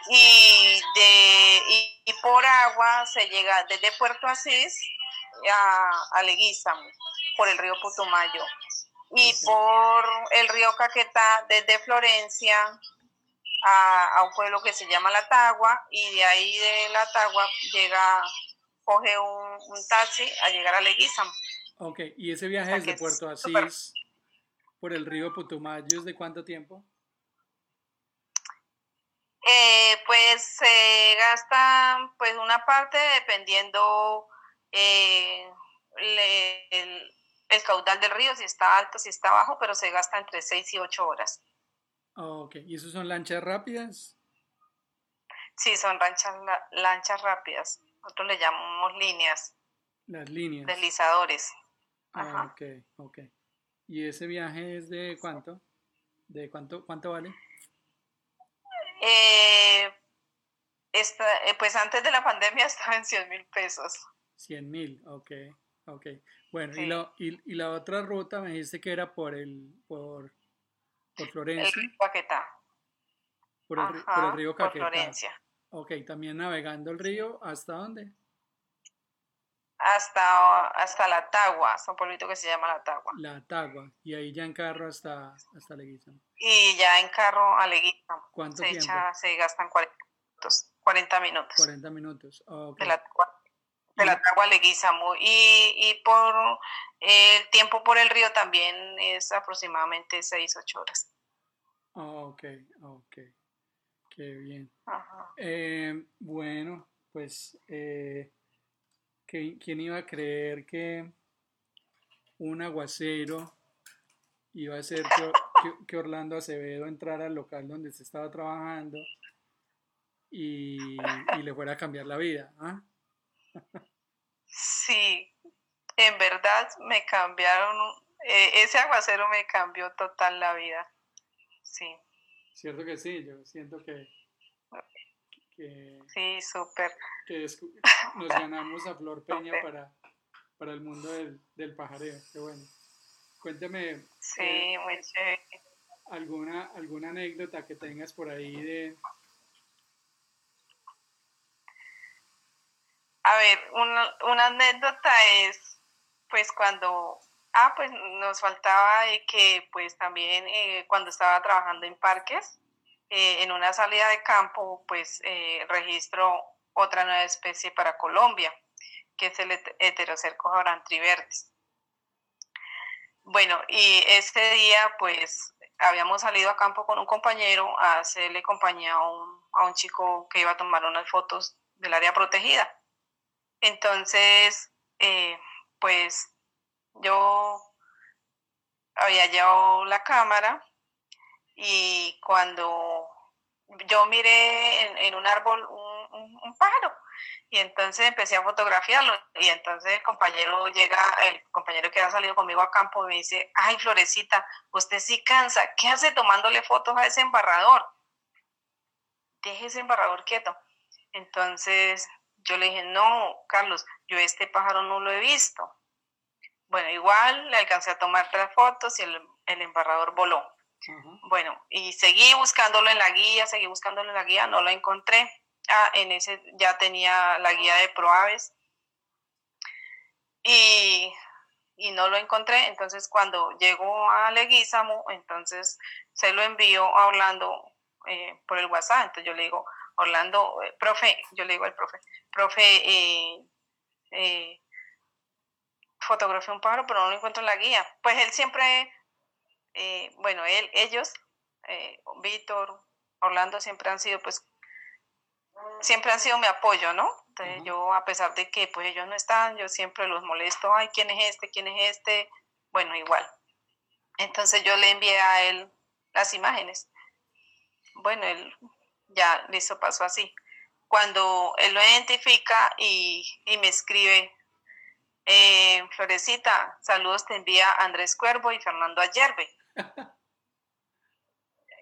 Y, de, y, por agua se llega desde Puerto Asís a, a Leguízamo, por el río Putumayo. Y por el río Caquetá, desde Florencia a, a, un pueblo que se llama La Tagua, y de ahí de La Tagua llega coge un, un taxi a llegar a Leguízamo. Ok, ¿y ese viaje sea, desde Puerto Asís por el río Putumayo es de cuánto tiempo? Eh, pues se gasta pues una parte dependiendo eh, le- el, el caudal del río, si está alto, si está bajo, pero se gasta entre 6 y 8 horas. Ok, ¿y esos son lanchas rápidas? Sí, son lanchas, la- lanchas rápidas. Nosotros le llamamos líneas, Las líneas. deslizadores. Ah, ok, ok. ¿Y ese viaje es de cuánto? ¿De cuánto, cuánto vale? Eh, esta- eh, pues antes de la pandemia estaba en 100 mil pesos. 100 mil, ok, ok. Bueno, y, la, y, y la otra ruta me dijiste que era por el, por, por El Florencia, río Caquetá. por el, ri- por Ajá, el río por Caquetá. Florencia. Ok, también navegando el río, ¿hasta dónde? Hasta, hasta la Tagua, es un pueblito que se llama la Tagua. La Tagua, y ahí ya en carro hasta, hasta Leguízamo. Y ya en carro a Leguízamo. ¿Cuánto Se, tiempo? echa, se gastan 40 minutos. 40 minutos 40 minutos. De la, Tagua- de la Tagua a Leguízamo. Y, y por eh, el tiempo por el río también es aproximadamente 6, 8 horas. Ok, ok. Qué bien. Ajá. Eh, bueno, pues, eh, ¿qui- ¿quién iba a creer que un aguacero iba a hacer que, que- que Orlando Acevedo entrara al local donde se estaba trabajando y, y le fuera a cambiar la vida? ¿ah? Sí, en verdad me cambiaron, eh, ese aguacero me cambió total la vida. Sí, Cierto que sí, yo siento que, que, sí, súper. que nos ganamos a Flor Peña para, para el mundo del, del pajareo. Qué bueno. Cuéntame Sí, muy chévere. alguna, alguna anécdota que tengas por ahí de... A ver, una, anécdota es, pues cuando, ah, pues nos faltaba de que, pues también eh, cuando estaba trabajando en parques, eh, en una salida de campo, pues eh, registro otra nueva especie para Colombia, que es el het- heterocercos aurantrivertis. Bueno, y ese día, pues habíamos salido a campo con un compañero a hacerle compañía a un, a un chico que iba a tomar unas fotos del área protegida. Entonces, eh, pues yo había llevado la cámara y cuando yo miré en, un árbol un, un- un pájaro y entonces empecé a fotografiarlo y entonces el compañero llega, el compañero que ha salido conmigo a campo me dice, ay Florecita, usted sí cansa, ¿qué hace tomándole fotos a ese embarrador? Deje ese embarrador quieto. Entonces yo le dije, no, Carlos, yo este pájaro no lo he visto. Bueno, igual le alcancé a tomar tres fotos y el, el embarrador voló. Bueno, y seguí buscándolo en la guía, seguí buscándolo en la guía, no lo encontré. Ah, en ese ya tenía la guía de Proaves y, y no lo encontré. Entonces, cuando llegó a Leguízamo, entonces se lo envió a Orlando eh, por el WhatsApp. Entonces yo le digo, Orlando, eh, profe, yo le digo al profe, profe, eh, eh, fotografié un pájaro, pero no lo encuentro en la guía. Pues él siempre, eh, bueno, él, ellos, eh, Víctor, Orlando siempre han sido, pues, siempre han sido mi apoyo, ¿no? Entonces yo, a pesar de que pues ellos no están, yo siempre los molesto, ay, ¿quién es este? ¿Quién es este? Bueno, igual. Entonces yo le envié a él las imágenes. Bueno, él ya listo, pasó así. Cuando él lo identifica y, y me escribe, eh, Florecita, saludos te envía Andrés Cuervo y Fernando Ayerbe.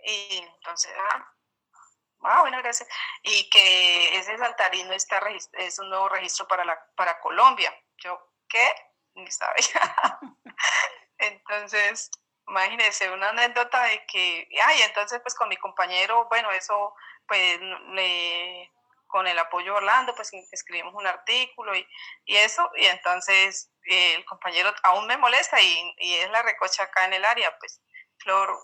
y entonces, ah, ah, bueno, gracias. Y que ese saltarino está es un nuevo registro para, la, para Colombia. Yo, ¿qué? Ni sabía. entonces, imagínense, una anécdota de que, ay, entonces pues con mi compañero, bueno, eso pues le con el apoyo de Orlando, pues escribimos un artículo y, y eso, y entonces eh, el compañero aún me molesta y, y, es la recocha acá en el área, pues Flor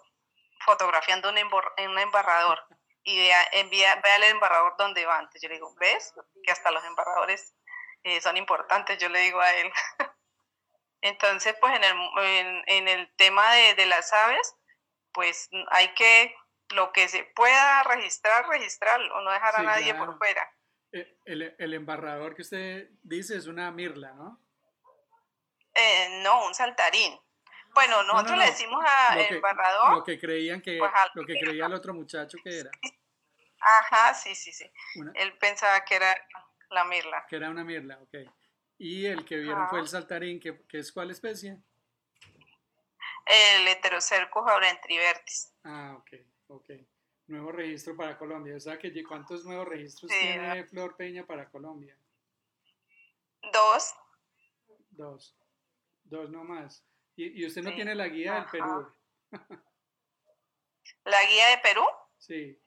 fotografiando un, un embarrador y vea, envía, vea el embarrador donde va antes. Yo le digo, ¿ves? Que hasta los embarradores eh, son importantes, yo le digo a él. Entonces, pues en el, en, el tema de, de, las aves, pues hay que, lo que se pueda registrar, registrar, o no dejar a nadie por fuera. Eh, el, el, embarrador que usted dice es una mirla, ¿no? Eh, no, un saltarín. Bueno, nosotros le decimos al embarrador. Lo que creían que, pues, lo que creía el otro muchacho que era. Ajá, sí, sí, sí. Él pensaba que era la mirla. Que era una mirla, ok. Y el que vieron fue el saltarín, que, es cuál especie? El heterocercus aurentrivertis. Ah, ok, ok. Nuevo registro para Colombia. O sea, que ¿cuántos nuevos registros tiene Flor Peña para Colombia? Dos. Dos. Dos nomás. ¿Y, y usted no tiene la guía del Perú? ¿La guía de Perú? Sí.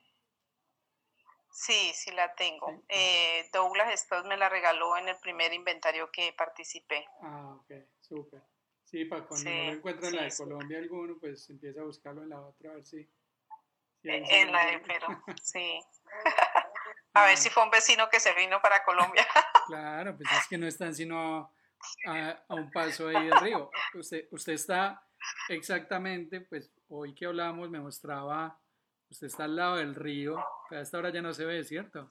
Sí, sí la tengo. Eh, Douglas Stott me la regaló en el primer inventario que participé. Ah, ok, súper. Sí, para cuando no lo encuentra en la de Colombia alguno, pues empieza a buscarlo en la otra, a ver si... E, en la de Perú, sí. a ver si fue un vecino que se vino para Colombia. claro, pues es que no están sino a, a, un paso ahí del río. Usted, usted está exactamente, pues hoy que hablábamos me mostraba Usted está al lado del río, pero a esta hora ya no se ve, ¿cierto?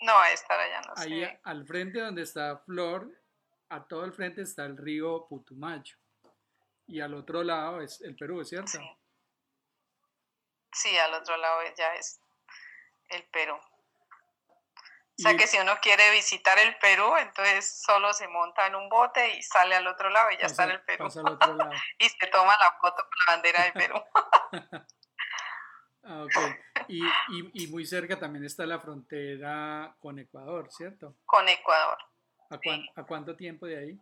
No, a esta hora ya no se ve. al frente donde está Flor, a todo el frente está el río Putumayo. Y al otro lado es el Perú, ¿cierto? Sí, sí al otro lado ya es el Perú. O sea que si uno quiere visitar el Perú, entonces solo se monta en un bote y sale al otro lado y ya está en el Perú. y se toma la foto con la bandera de Perú. Ah, ok. Y, y, y, muy cerca también está la frontera con Ecuador, ¿cierto? Con Ecuador. ¿A, ¿a cuánto tiempo de ahí?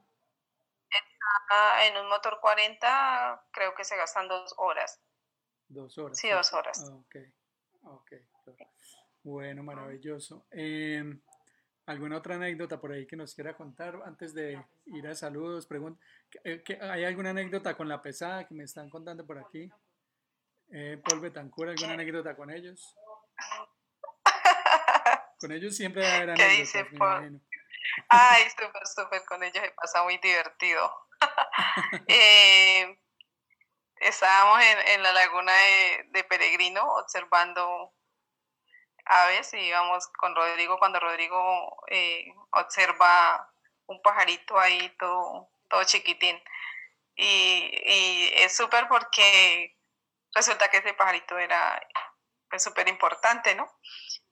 en un motor 40 creo que se gastan dos horas. Dos horas. Sí, dos horas. Ah, ok, ok. Bueno, maravilloso. Em, ¿Alguna otra anécdota por ahí que nos quiera contar antes de ir a saludos? Pregunta, eh, ¿Hay alguna anécdota con la pesada que me están contando por aquí? Eh, Paul Betancourt, ¿alguna anécdota con ellos? Con ellos siempre anécdotas, ¿Qué dice Paul? Ay, súper, súper, con ellos se pasa muy divertido. eh, estábamos en, en, la laguna de, de, Peregrino observando aves y íbamos con Rodrigo cuando Rodrigo eh, observa un pajarito ahí todo, todo chiquitín. Y, y es súper porque resulta que ese pajarito era pues súper importante, ¿no?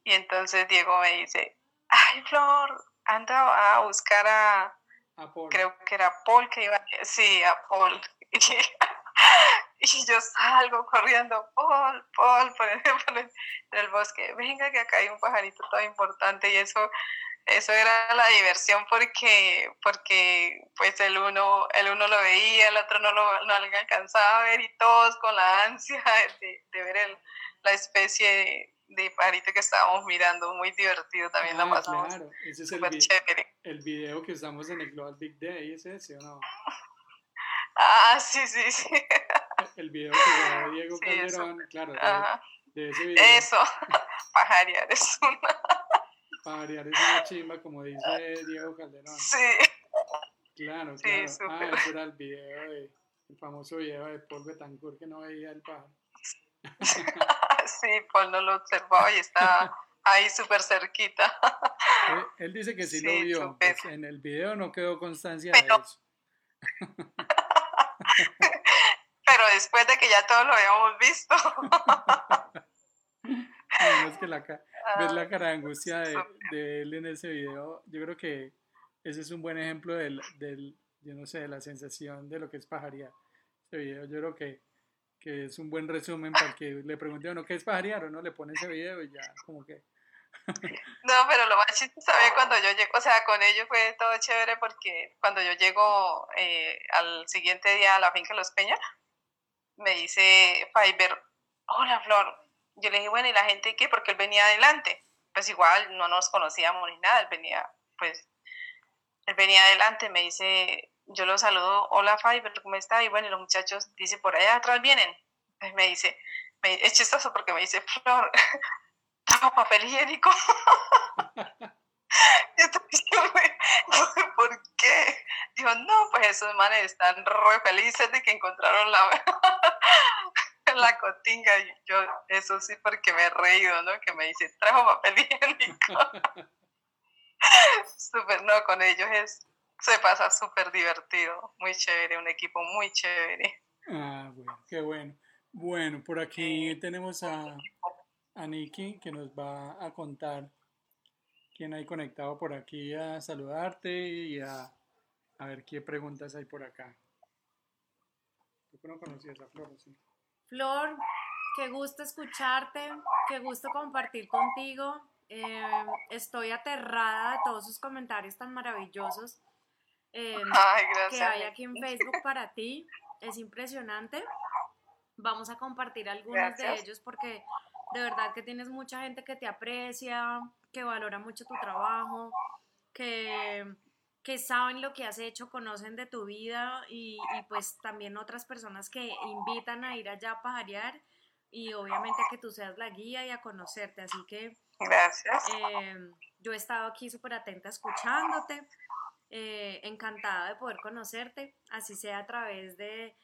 Y entonces Diego me dice, ay Flor, anda a buscar a, creo que era Paul que iba, sí, a Paul. y yo salgo corriendo, Paul, Paul, por el, por el, bosque, venga que acá hay un pajarito todo importante y eso eso era la diversión porque, porque pues el uno, el uno lo veía, el otro no lo, no alcanzaba a ver y todos con la ansia de, de ver el, la especie de, pajarito que estábamos mirando, muy divertido también la ah, pasamos. Claro, ese es el, chévere. el video que usamos en el Global Big Day, ¿es ese o no? Ah, sí, sí, sí. El video que grabó Diego Calderón, claro, de, ese video. Eso, pajarear es una para variar es una chimba, como dice Diego Calderón. Sí. Claro, claro. ah, ese era el video de, el famoso video de Paul Betancourt que no veía el pájaro. sí, Paul no lo observó y está ahí súper cerquita. Él, dice que sí, lo vio, pues en el video no quedó constancia de eso. Pero después de que ya todos lo habíamos visto. es que la, ver la cara de angustia de, él en ese video, yo creo que ese es un buen ejemplo del, del, yo no sé, de la sensación de lo que es pajarear. Ese video yo creo que, que es un buen resumen para que le pregunte a uno qué es pajarear o no, le pone ese video y ya como que... no, pero lo más chistoso cuando yo llego, o sea, con ellos fue todo chévere porque cuando yo llego eh, al siguiente día a la finca Los Peña, me dice Fiverr, hola Flor, yo le dije, bueno, ¿y la gente qué? Porque él venía adelante. Pues igual no nos conocíamos ni nada, él venía, pues, él venía adelante, me dice, yo lo saludo, hola Fiverr, ¿cómo está? Y bueno, y los muchachos, dice, por allá atrás vienen. Pues me dice, me, es chistoso porque me dice, Flor, ¿trajo papel higiénico? ¿por qué? Dijo, no, pues esos manes están re felices de que encontraron la, la cotinga. Y yo, eso sí, porque me he reído, ¿no? Que me dice, trajo papel higiénico. súper, no, con ellos es, se pasa súper divertido, muy chévere, un equipo muy chévere. Ah, bueno, qué bueno. Bueno, por aquí tenemos a, a Nikki que nos va a contar quién hay conectado por aquí a saludarte y a, a ver qué preguntas hay por acá. ¿Tú no conocías a Flor? ¿sí? Flor, qué gusto escucharte, qué gusto compartir contigo. Eh, estoy aterrada de todos sus comentarios tan maravillosos eh, que hay aquí en Facebook para ti. Es impresionante. Vamos a compartir algunos de ellos porque de verdad que tienes mucha gente que te aprecia, que valora mucho tu trabajo, que, que saben lo que has hecho, conocen de tu vida y, pues también otras personas que invitan a ir allá a pajarear y obviamente que tú seas la guía y a conocerte. Así que Gracias. Eh, yo he estado aquí súper atenta escuchándote, eh, encantada de poder conocerte, así sea a través de,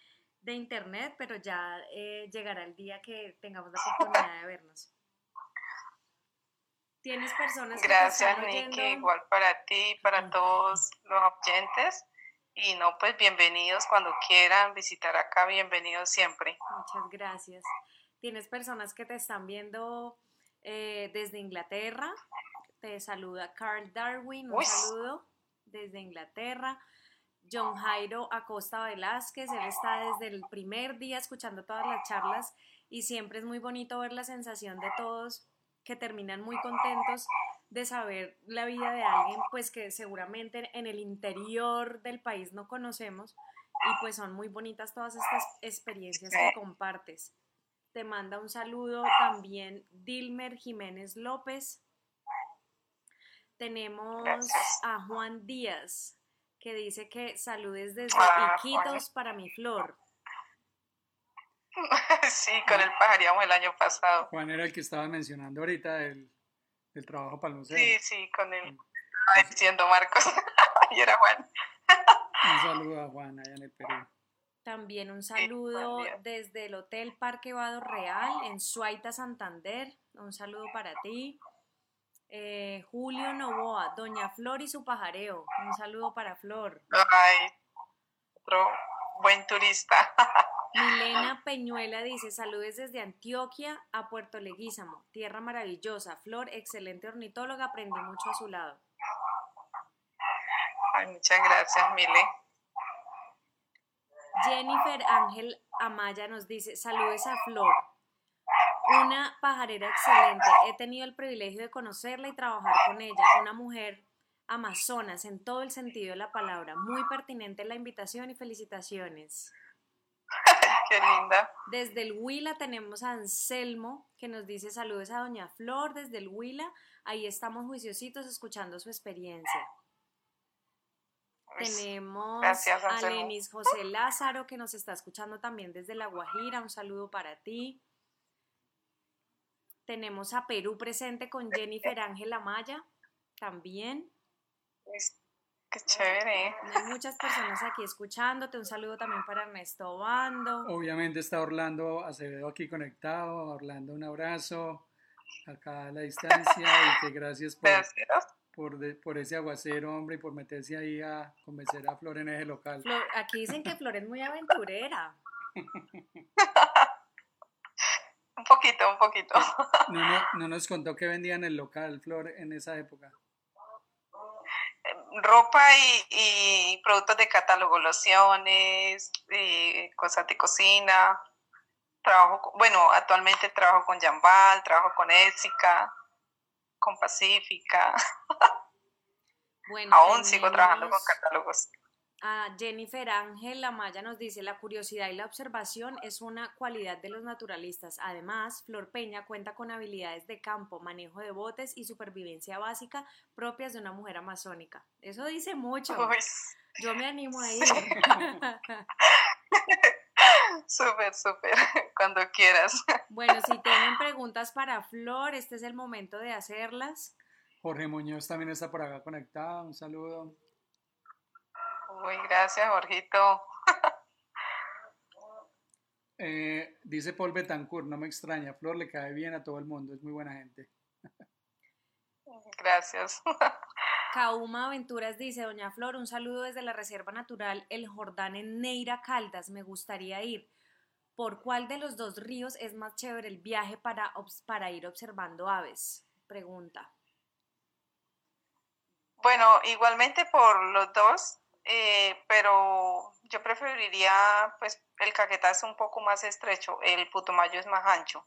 de internet, pero ya eh, llegará el día que tengamos la oportunidad de vernos. Tienes personas Gracias, Nikki, igual para ti, para todos los oyentes. Y no, pues bienvenidos cuando quieran visitar acá, bienvenidos siempre. Muchas gracias. Tienes personas que te están viendo eh, desde Inglaterra. Te saluda Carl Darwin, un saludo desde Inglaterra. John Jairo Acosta Velázquez. Él está desde el primer día escuchando todas las charlas y siempre es muy bonito ver la sensación de todos que terminan muy contentos de saber la vida de alguien pues que seguramente en el interior del país no conocemos y pues son muy bonitas todas estas experiencias que compartes. Te manda un saludo también Dilmer Jiménez López. Tenemos a Juan Díaz que dice que saludes desde ah, Iquitos para mi flor. Sí, con el pajaríamos el año pasado. Juan era el que estaba mencionando ahorita del, trabajo para el museo. Sí, sí, con el... diciendo Marcos. y era Juan. un saludo a Juan allá en el Perú. También un saludo desde el Hotel Parque Vado Real en Suaita, Santander. Un saludo para ti. Eh, Julio Novoa, Doña Flor y su pajareo. Un saludo para Flor. Ay, otro buen turista. Milena Peñuela dice, saludes desde Antioquia a Puerto Leguízamo, tierra maravillosa. Flor, excelente ornitóloga, aprendí mucho a su lado. Ay, muchas gracias, Mile. Jennifer Ángel Amaya nos dice, saludes a Flor, una pajarera excelente. He tenido el privilegio de conocerla y trabajar con ella, una mujer amazonas en todo el sentido de la palabra. Muy pertinente la invitación y felicitaciones. Qué linda. Desde el Huila tenemos a Anselmo que nos dice saludos a Doña Flor desde el Huila. Ahí estamos juiciositos escuchando su experiencia. tenemos a Lenis José Lázaro que nos está escuchando también desde La Guajira. Un saludo para ti. Tenemos a Perú presente con Jennifer Ángela Maya también. Qué chévere. Hay muchas personas aquí escuchándote. Un saludo también para Ernesto Bando. Obviamente está Orlando Acevedo aquí conectado. Orlando, un abrazo acá a la distancia y que gracias por, por, ese aguacero, hombre, y por meterse ahí a convencer a Flor en ese local. aquí dicen que Flor es muy aventurera. un poquito, un poquito. No, no, no nos contó que vendían el local, Flor, en esa época ropa y, productos de catálogo, lociones, eh, cosas de cocina. Trabajo, bueno, actualmente trabajo con Jambal, trabajo con Ética, con Pacífica. Bueno, Aún sigo trabajando con catálogos. Jennifer Ángel Amaya nos dice, la curiosidad y la observación es una cualidad de los naturalistas. Además, Flor Peña cuenta con habilidades de campo, manejo de botes y supervivencia básica propias de una mujer amazónica. Eso dice mucho. Yo me animo a ir. súper, súper, cuando quieras. Bueno, si tienen preguntas para Flor, este es el momento de hacerlas. Jorge Muñoz también está por acá conectado. Un saludo. Uy, gracias, Jorgito. Eh, dice Paul Betancourt, no me extraña, Flor le cae bien a todo el mundo, es muy buena gente. Gracias. Kauma Aventuras dice, Doña Flor, un saludo desde la Reserva Natural El Jordán en Neira Caldas, me gustaría ir. ¿Por cuál de los dos ríos es más chévere el viaje para, para ir observando aves? Pregunta. Bueno, igualmente por los dos, eh, pero yo preferiría, pues el Caquetá es un poco más estrecho, el Putumayo es más ancho,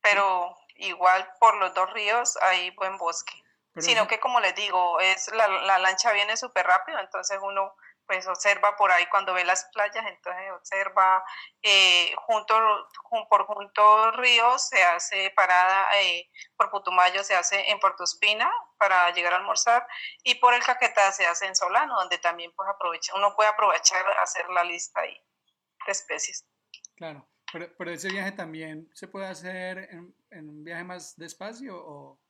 pero igual por los dos ríos hay buen bosque. Sino que como les digo, es la, la lancha viene súper rápido, entonces uno pues observa por ahí cuando ve las playas, entonces observa eh, junto, por junto ríos se hace parada, eh, por Putumayo se hace en Puerto Espina para llegar a almorzar y por el Caquetá se hace en Solano, donde también pues aprovecha, uno puede aprovechar hacer la lista ahí de especies. Claro, pero, pero ese viaje también se puede hacer en, en un viaje más despacio o...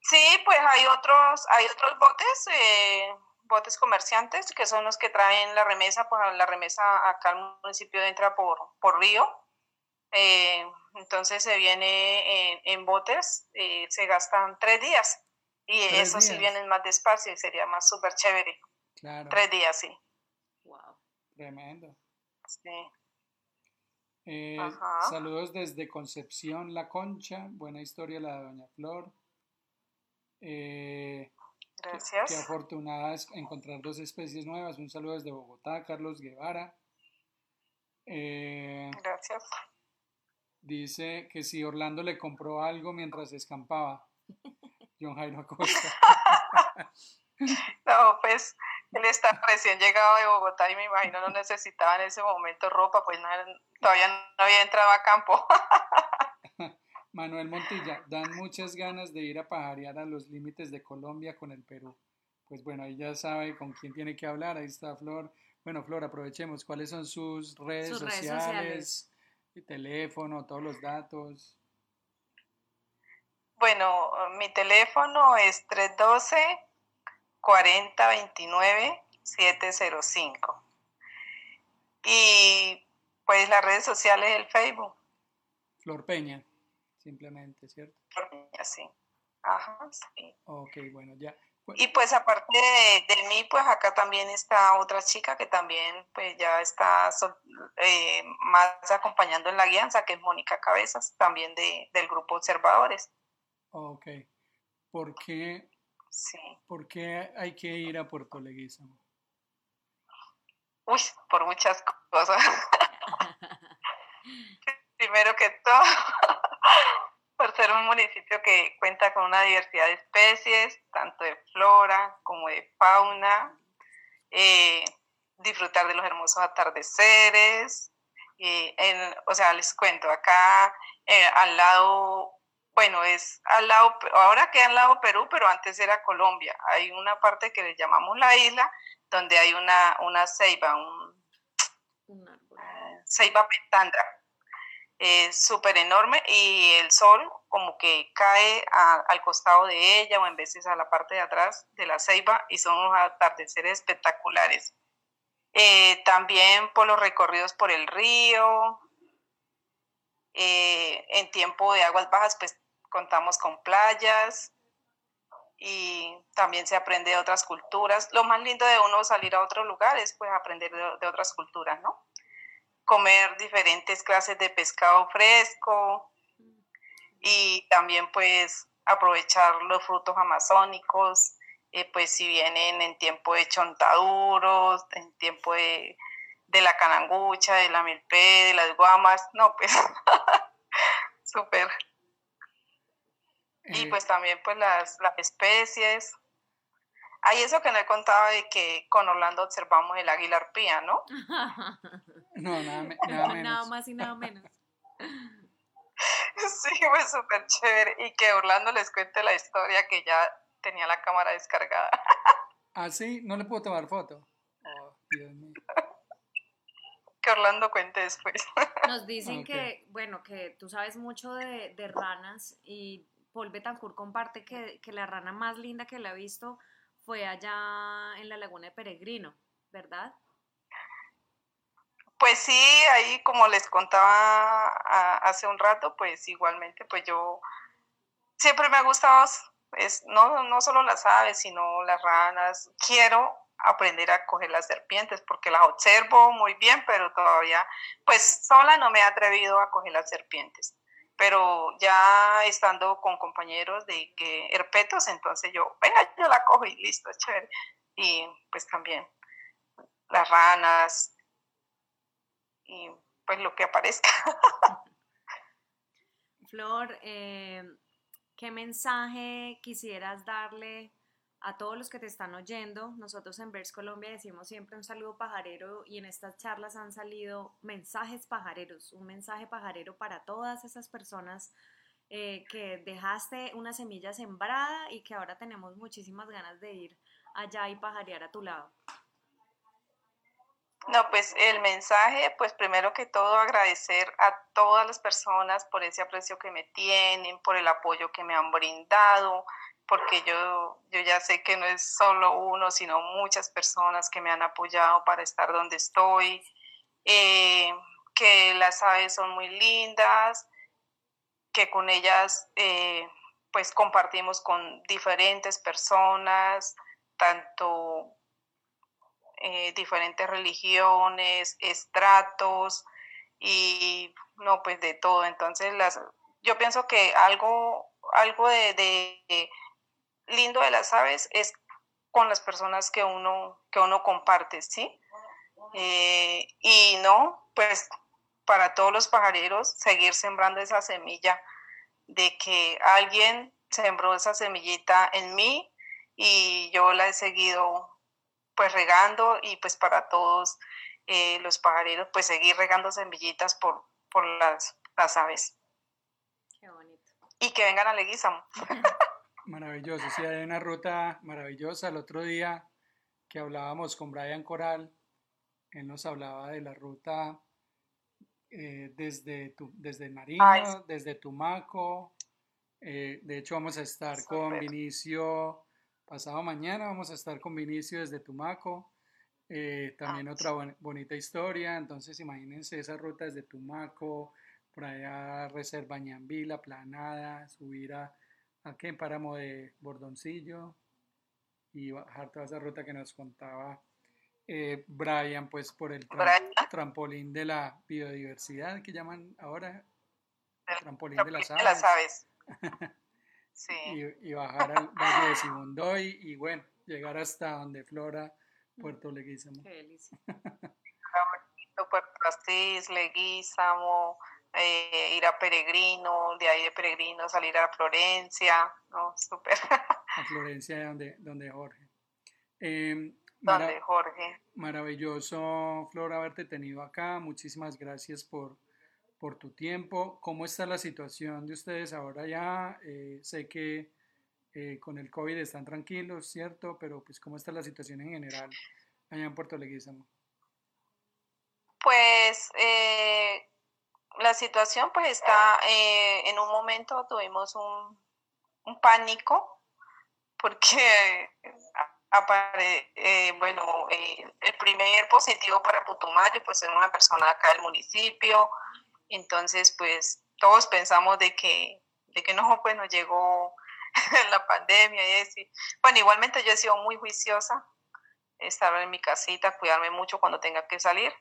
Sí, pues hay otros, hay otros botes, eh, botes comerciantes, que son los que traen la remesa, pues la remesa acá al municipio entra por, por río. Eh, entonces se viene en, botes, eh, se gastan tres días. Y eso sí vienen más despacio y sería más súper chévere. Claro. Tres días, sí. Wow. Tremendo. Sí. Eh, saludos desde Concepción La Concha. Buena historia la de Doña Flor. Eh, Gracias. Qué, afortunada es encontrar dos especies nuevas. Un saludo desde Bogotá, Carlos Guevara. Eh, Gracias. Dice que si Orlando le compró algo mientras escampaba. John Jairo Acosta. no, pues él está recién llegado de Bogotá y me imagino no necesitaba en ese momento ropa, pues todavía no había entrado a campo. Manuel Montilla, dan muchas ganas de ir a pajarear a los límites de Colombia con el Perú. Pues bueno, ahí ya sabe con quién tiene que hablar. Ahí está Flor. Bueno, Flor, aprovechemos. ¿Cuáles son sus redes, sociales, Teléfono, todos los datos? Bueno, mi teléfono es 312 4029 705. Y pues las redes sociales, el Facebook. Flor Peña simplemente, ¿cierto? Sí. Ajá, sí. Ok, bueno, ya. Y pues aparte de, mí, pues acá también está otra chica que también pues ya está eh, más acompañando en la guianza, que es Mónica Cabezas, también de, del grupo Observadores. Ok. ¿Por qué, sí. ¿Por qué hay que ir a Puerto Leguízamo? Uy, por muchas cosas. Primero que todo, por ser un municipio que cuenta con una diversidad de especies, tanto de flora como de fauna, eh, disfrutar de los hermosos atardeceres. En, o sea, les cuento, acá eh, al lado, bueno, es al lado, ahora queda al lado Perú, pero antes era Colombia. Hay una parte que le llamamos la isla, donde hay una, una ceiba, un, eh, ceiba pentandra es súper enorme y el sol como que cae al costado de ella o en veces a la parte de atrás de la ceiba y son unos atardeceres espectaculares. Eh, también por los recorridos por el río, eh, en tiempo de aguas bajas pues contamos con playas y también se aprende de otras culturas. Lo más lindo de uno salir a otros lugares pues aprender de otras culturas, ¿no? Comer diferentes clases de pescado fresco y también pues aprovechar los frutos amazónicos, eh, pues si vienen en tiempo de chontaduros, en tiempo de, la canangucha, de la milpe, de las guamas, no, pues súper. Y eh. pues también pues las, las especies, hay eso que no he contado de que con Orlando observamos el águila arpía, ¿no? No, nada, nada menos. Nada más y nada menos. Sí, fue súper chévere. Y que Orlando les cuente la historia que ya tenía la cámara descargada. ¿Ah, sí? ¿No le puedo tomar foto? Oh, Dios mío. Que Orlando cuente después. Nos dicen que, bueno, que tú sabes mucho de, de ranas y Paul Betancourt comparte que, que la rana más linda que le ha visto fue allá en la laguna de Peregrino, ¿verdad? Pues sí, ahí como les contaba hace un rato, pues igualmente, pues yo siempre me ha gustado, es, no, no solo las aves, sino las ranas. Quiero aprender a coger las serpientes porque las observo muy bien, pero todavía, pues sola no me he atrevido a coger las serpientes. Pero ya estando con compañeros de que herpetos, entonces yo, venga, yo la cojo y listo, chévere. Y pues también las ranas, y pues lo que aparezca. Flor, eh, ¿qué mensaje quisieras darle a todos los que te están oyendo? Nosotros en Vers Colombia decimos siempre un saludo pajarero y en estas charlas han salido mensajes pajareros, un mensaje pajarero para todas esas personas eh, que dejaste una semilla sembrada y que ahora tenemos muchísimas ganas de ir allá y pajarear a tu lado. No, pues el mensaje, pues primero que todo agradecer a todas las personas por ese aprecio que me tienen, por el apoyo que me han brindado, porque yo, yo ya sé que no es solo uno, sino muchas personas que me han apoyado para estar donde estoy, eh, que las aves son muy lindas, que con ellas eh, pues compartimos con diferentes personas, tanto eh, diferentes religiones, estratos y no, pues de todo. Entonces, las, yo pienso que algo, algo de, lindo de las aves es con las personas que uno, que uno comparte, ¿sí? Eh, y no, pues para todos los pajareros, seguir sembrando esa semilla de que alguien sembró esa semillita en mí y yo la he seguido pues regando y pues para todos eh, los pajareros pues seguir regando semillitas por, por las, las aves. Qué bonito. Y que vengan a Leguízamo. Maravilloso, sí, hay una ruta maravillosa. El otro día que hablábamos con Brian Coral, él nos hablaba de la ruta eh, desde, tu, desde Marino, desde Tumaco. Eh, de hecho, vamos a estar con Vinicio Pasado mañana vamos a estar con Vinicio desde Tumaco. Eh, también ah, otra bonita historia. Entonces, imagínense esa ruta desde Tumaco, por allá Reserva Ñambí, La Planada, subir a, aquí en Páramo de Bordoncillo y bajar toda esa ruta que nos contaba eh, Brian, pues por el trampolín de la biodiversidad que llaman ahora, el trampolín, de las aves. y, bajar al Valle de Simondoy y bueno, llegar hasta donde Flora, Puerto Leguízamo. Qué delicia. Puerto Asís, Leguízamo, eh, ir a Peregrino, de ahí de Peregrino salir a Florencia, ¿no? Súper. a Florencia, donde, donde Jorge. Eh, donde Jorge. Maravilloso, Flora, haberte tenido acá. Muchísimas gracias por, por tu tiempo. ¿Cómo está la situación de ustedes ahora ya? Eh, sé que eh, con el COVID están tranquilos, ¿cierto? Pero pues ¿cómo está la situación en general allá en Puerto Leguízamo? Pues eh, la situación pues está, en un momento tuvimos un, un pánico porque bueno, el primer positivo para Putumayo pues es una persona acá del municipio, entonces, pues todos pensamos de que, de que no, pues nos llegó la pandemia y así. Bueno, igualmente yo he sido muy juiciosa, estar en mi casita, cuidarme mucho cuando tenga que salir,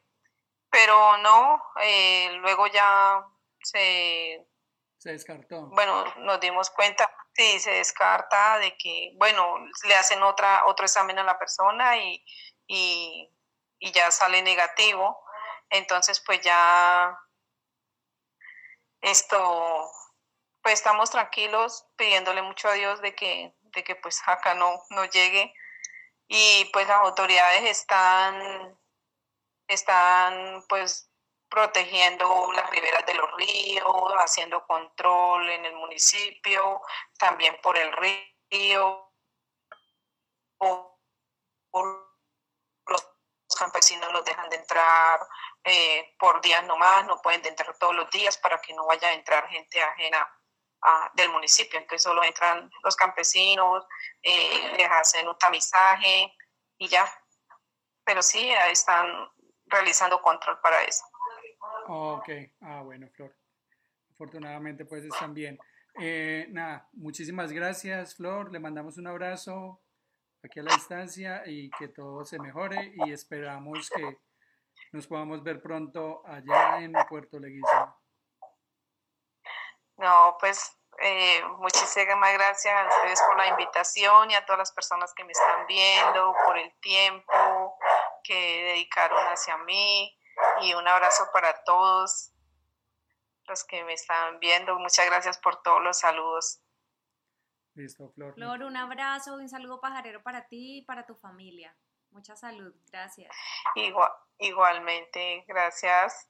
pero no, eh, luego ya se... Se descartó. Bueno, nos dimos cuenta, sí, se descarta de que, bueno, le hacen otra, otro examen a la persona y, y, y ya sale negativo. Entonces, pues ya esto, pues estamos tranquilos pidiéndole mucho a Dios de que, de que pues acá no, no llegue y pues las autoridades están, están pues protegiendo las riberas de los ríos, haciendo control en el municipio, también por el río, los campesinos los dejan de entrar eh, por días nomás, no pueden entrar todos los días para que no vaya a entrar gente ajena del municipio, entonces solo entran los campesinos, eh, les hacen un tamizaje y ya. Pero sí, están realizando control para eso. Ok, ah, bueno, Flor. Afortunadamente, pues están bien. Eh, nada, muchísimas gracias, Flor. Le mandamos un abrazo aquí a la distancia y que todo se mejore y esperamos que nos podamos ver pronto allá en Puerto Leguízamo. No, pues eh, muchísimas gracias a ustedes por la invitación y a todas las personas que me están viendo, por el tiempo que dedicaron hacia mí y un abrazo para todos los que me están viendo. Muchas gracias por todos los saludos. Listo, Flor. Flor, un abrazo, un saludo pajarero para ti y para tu familia. Mucha salud, gracias. Igual, igualmente, gracias.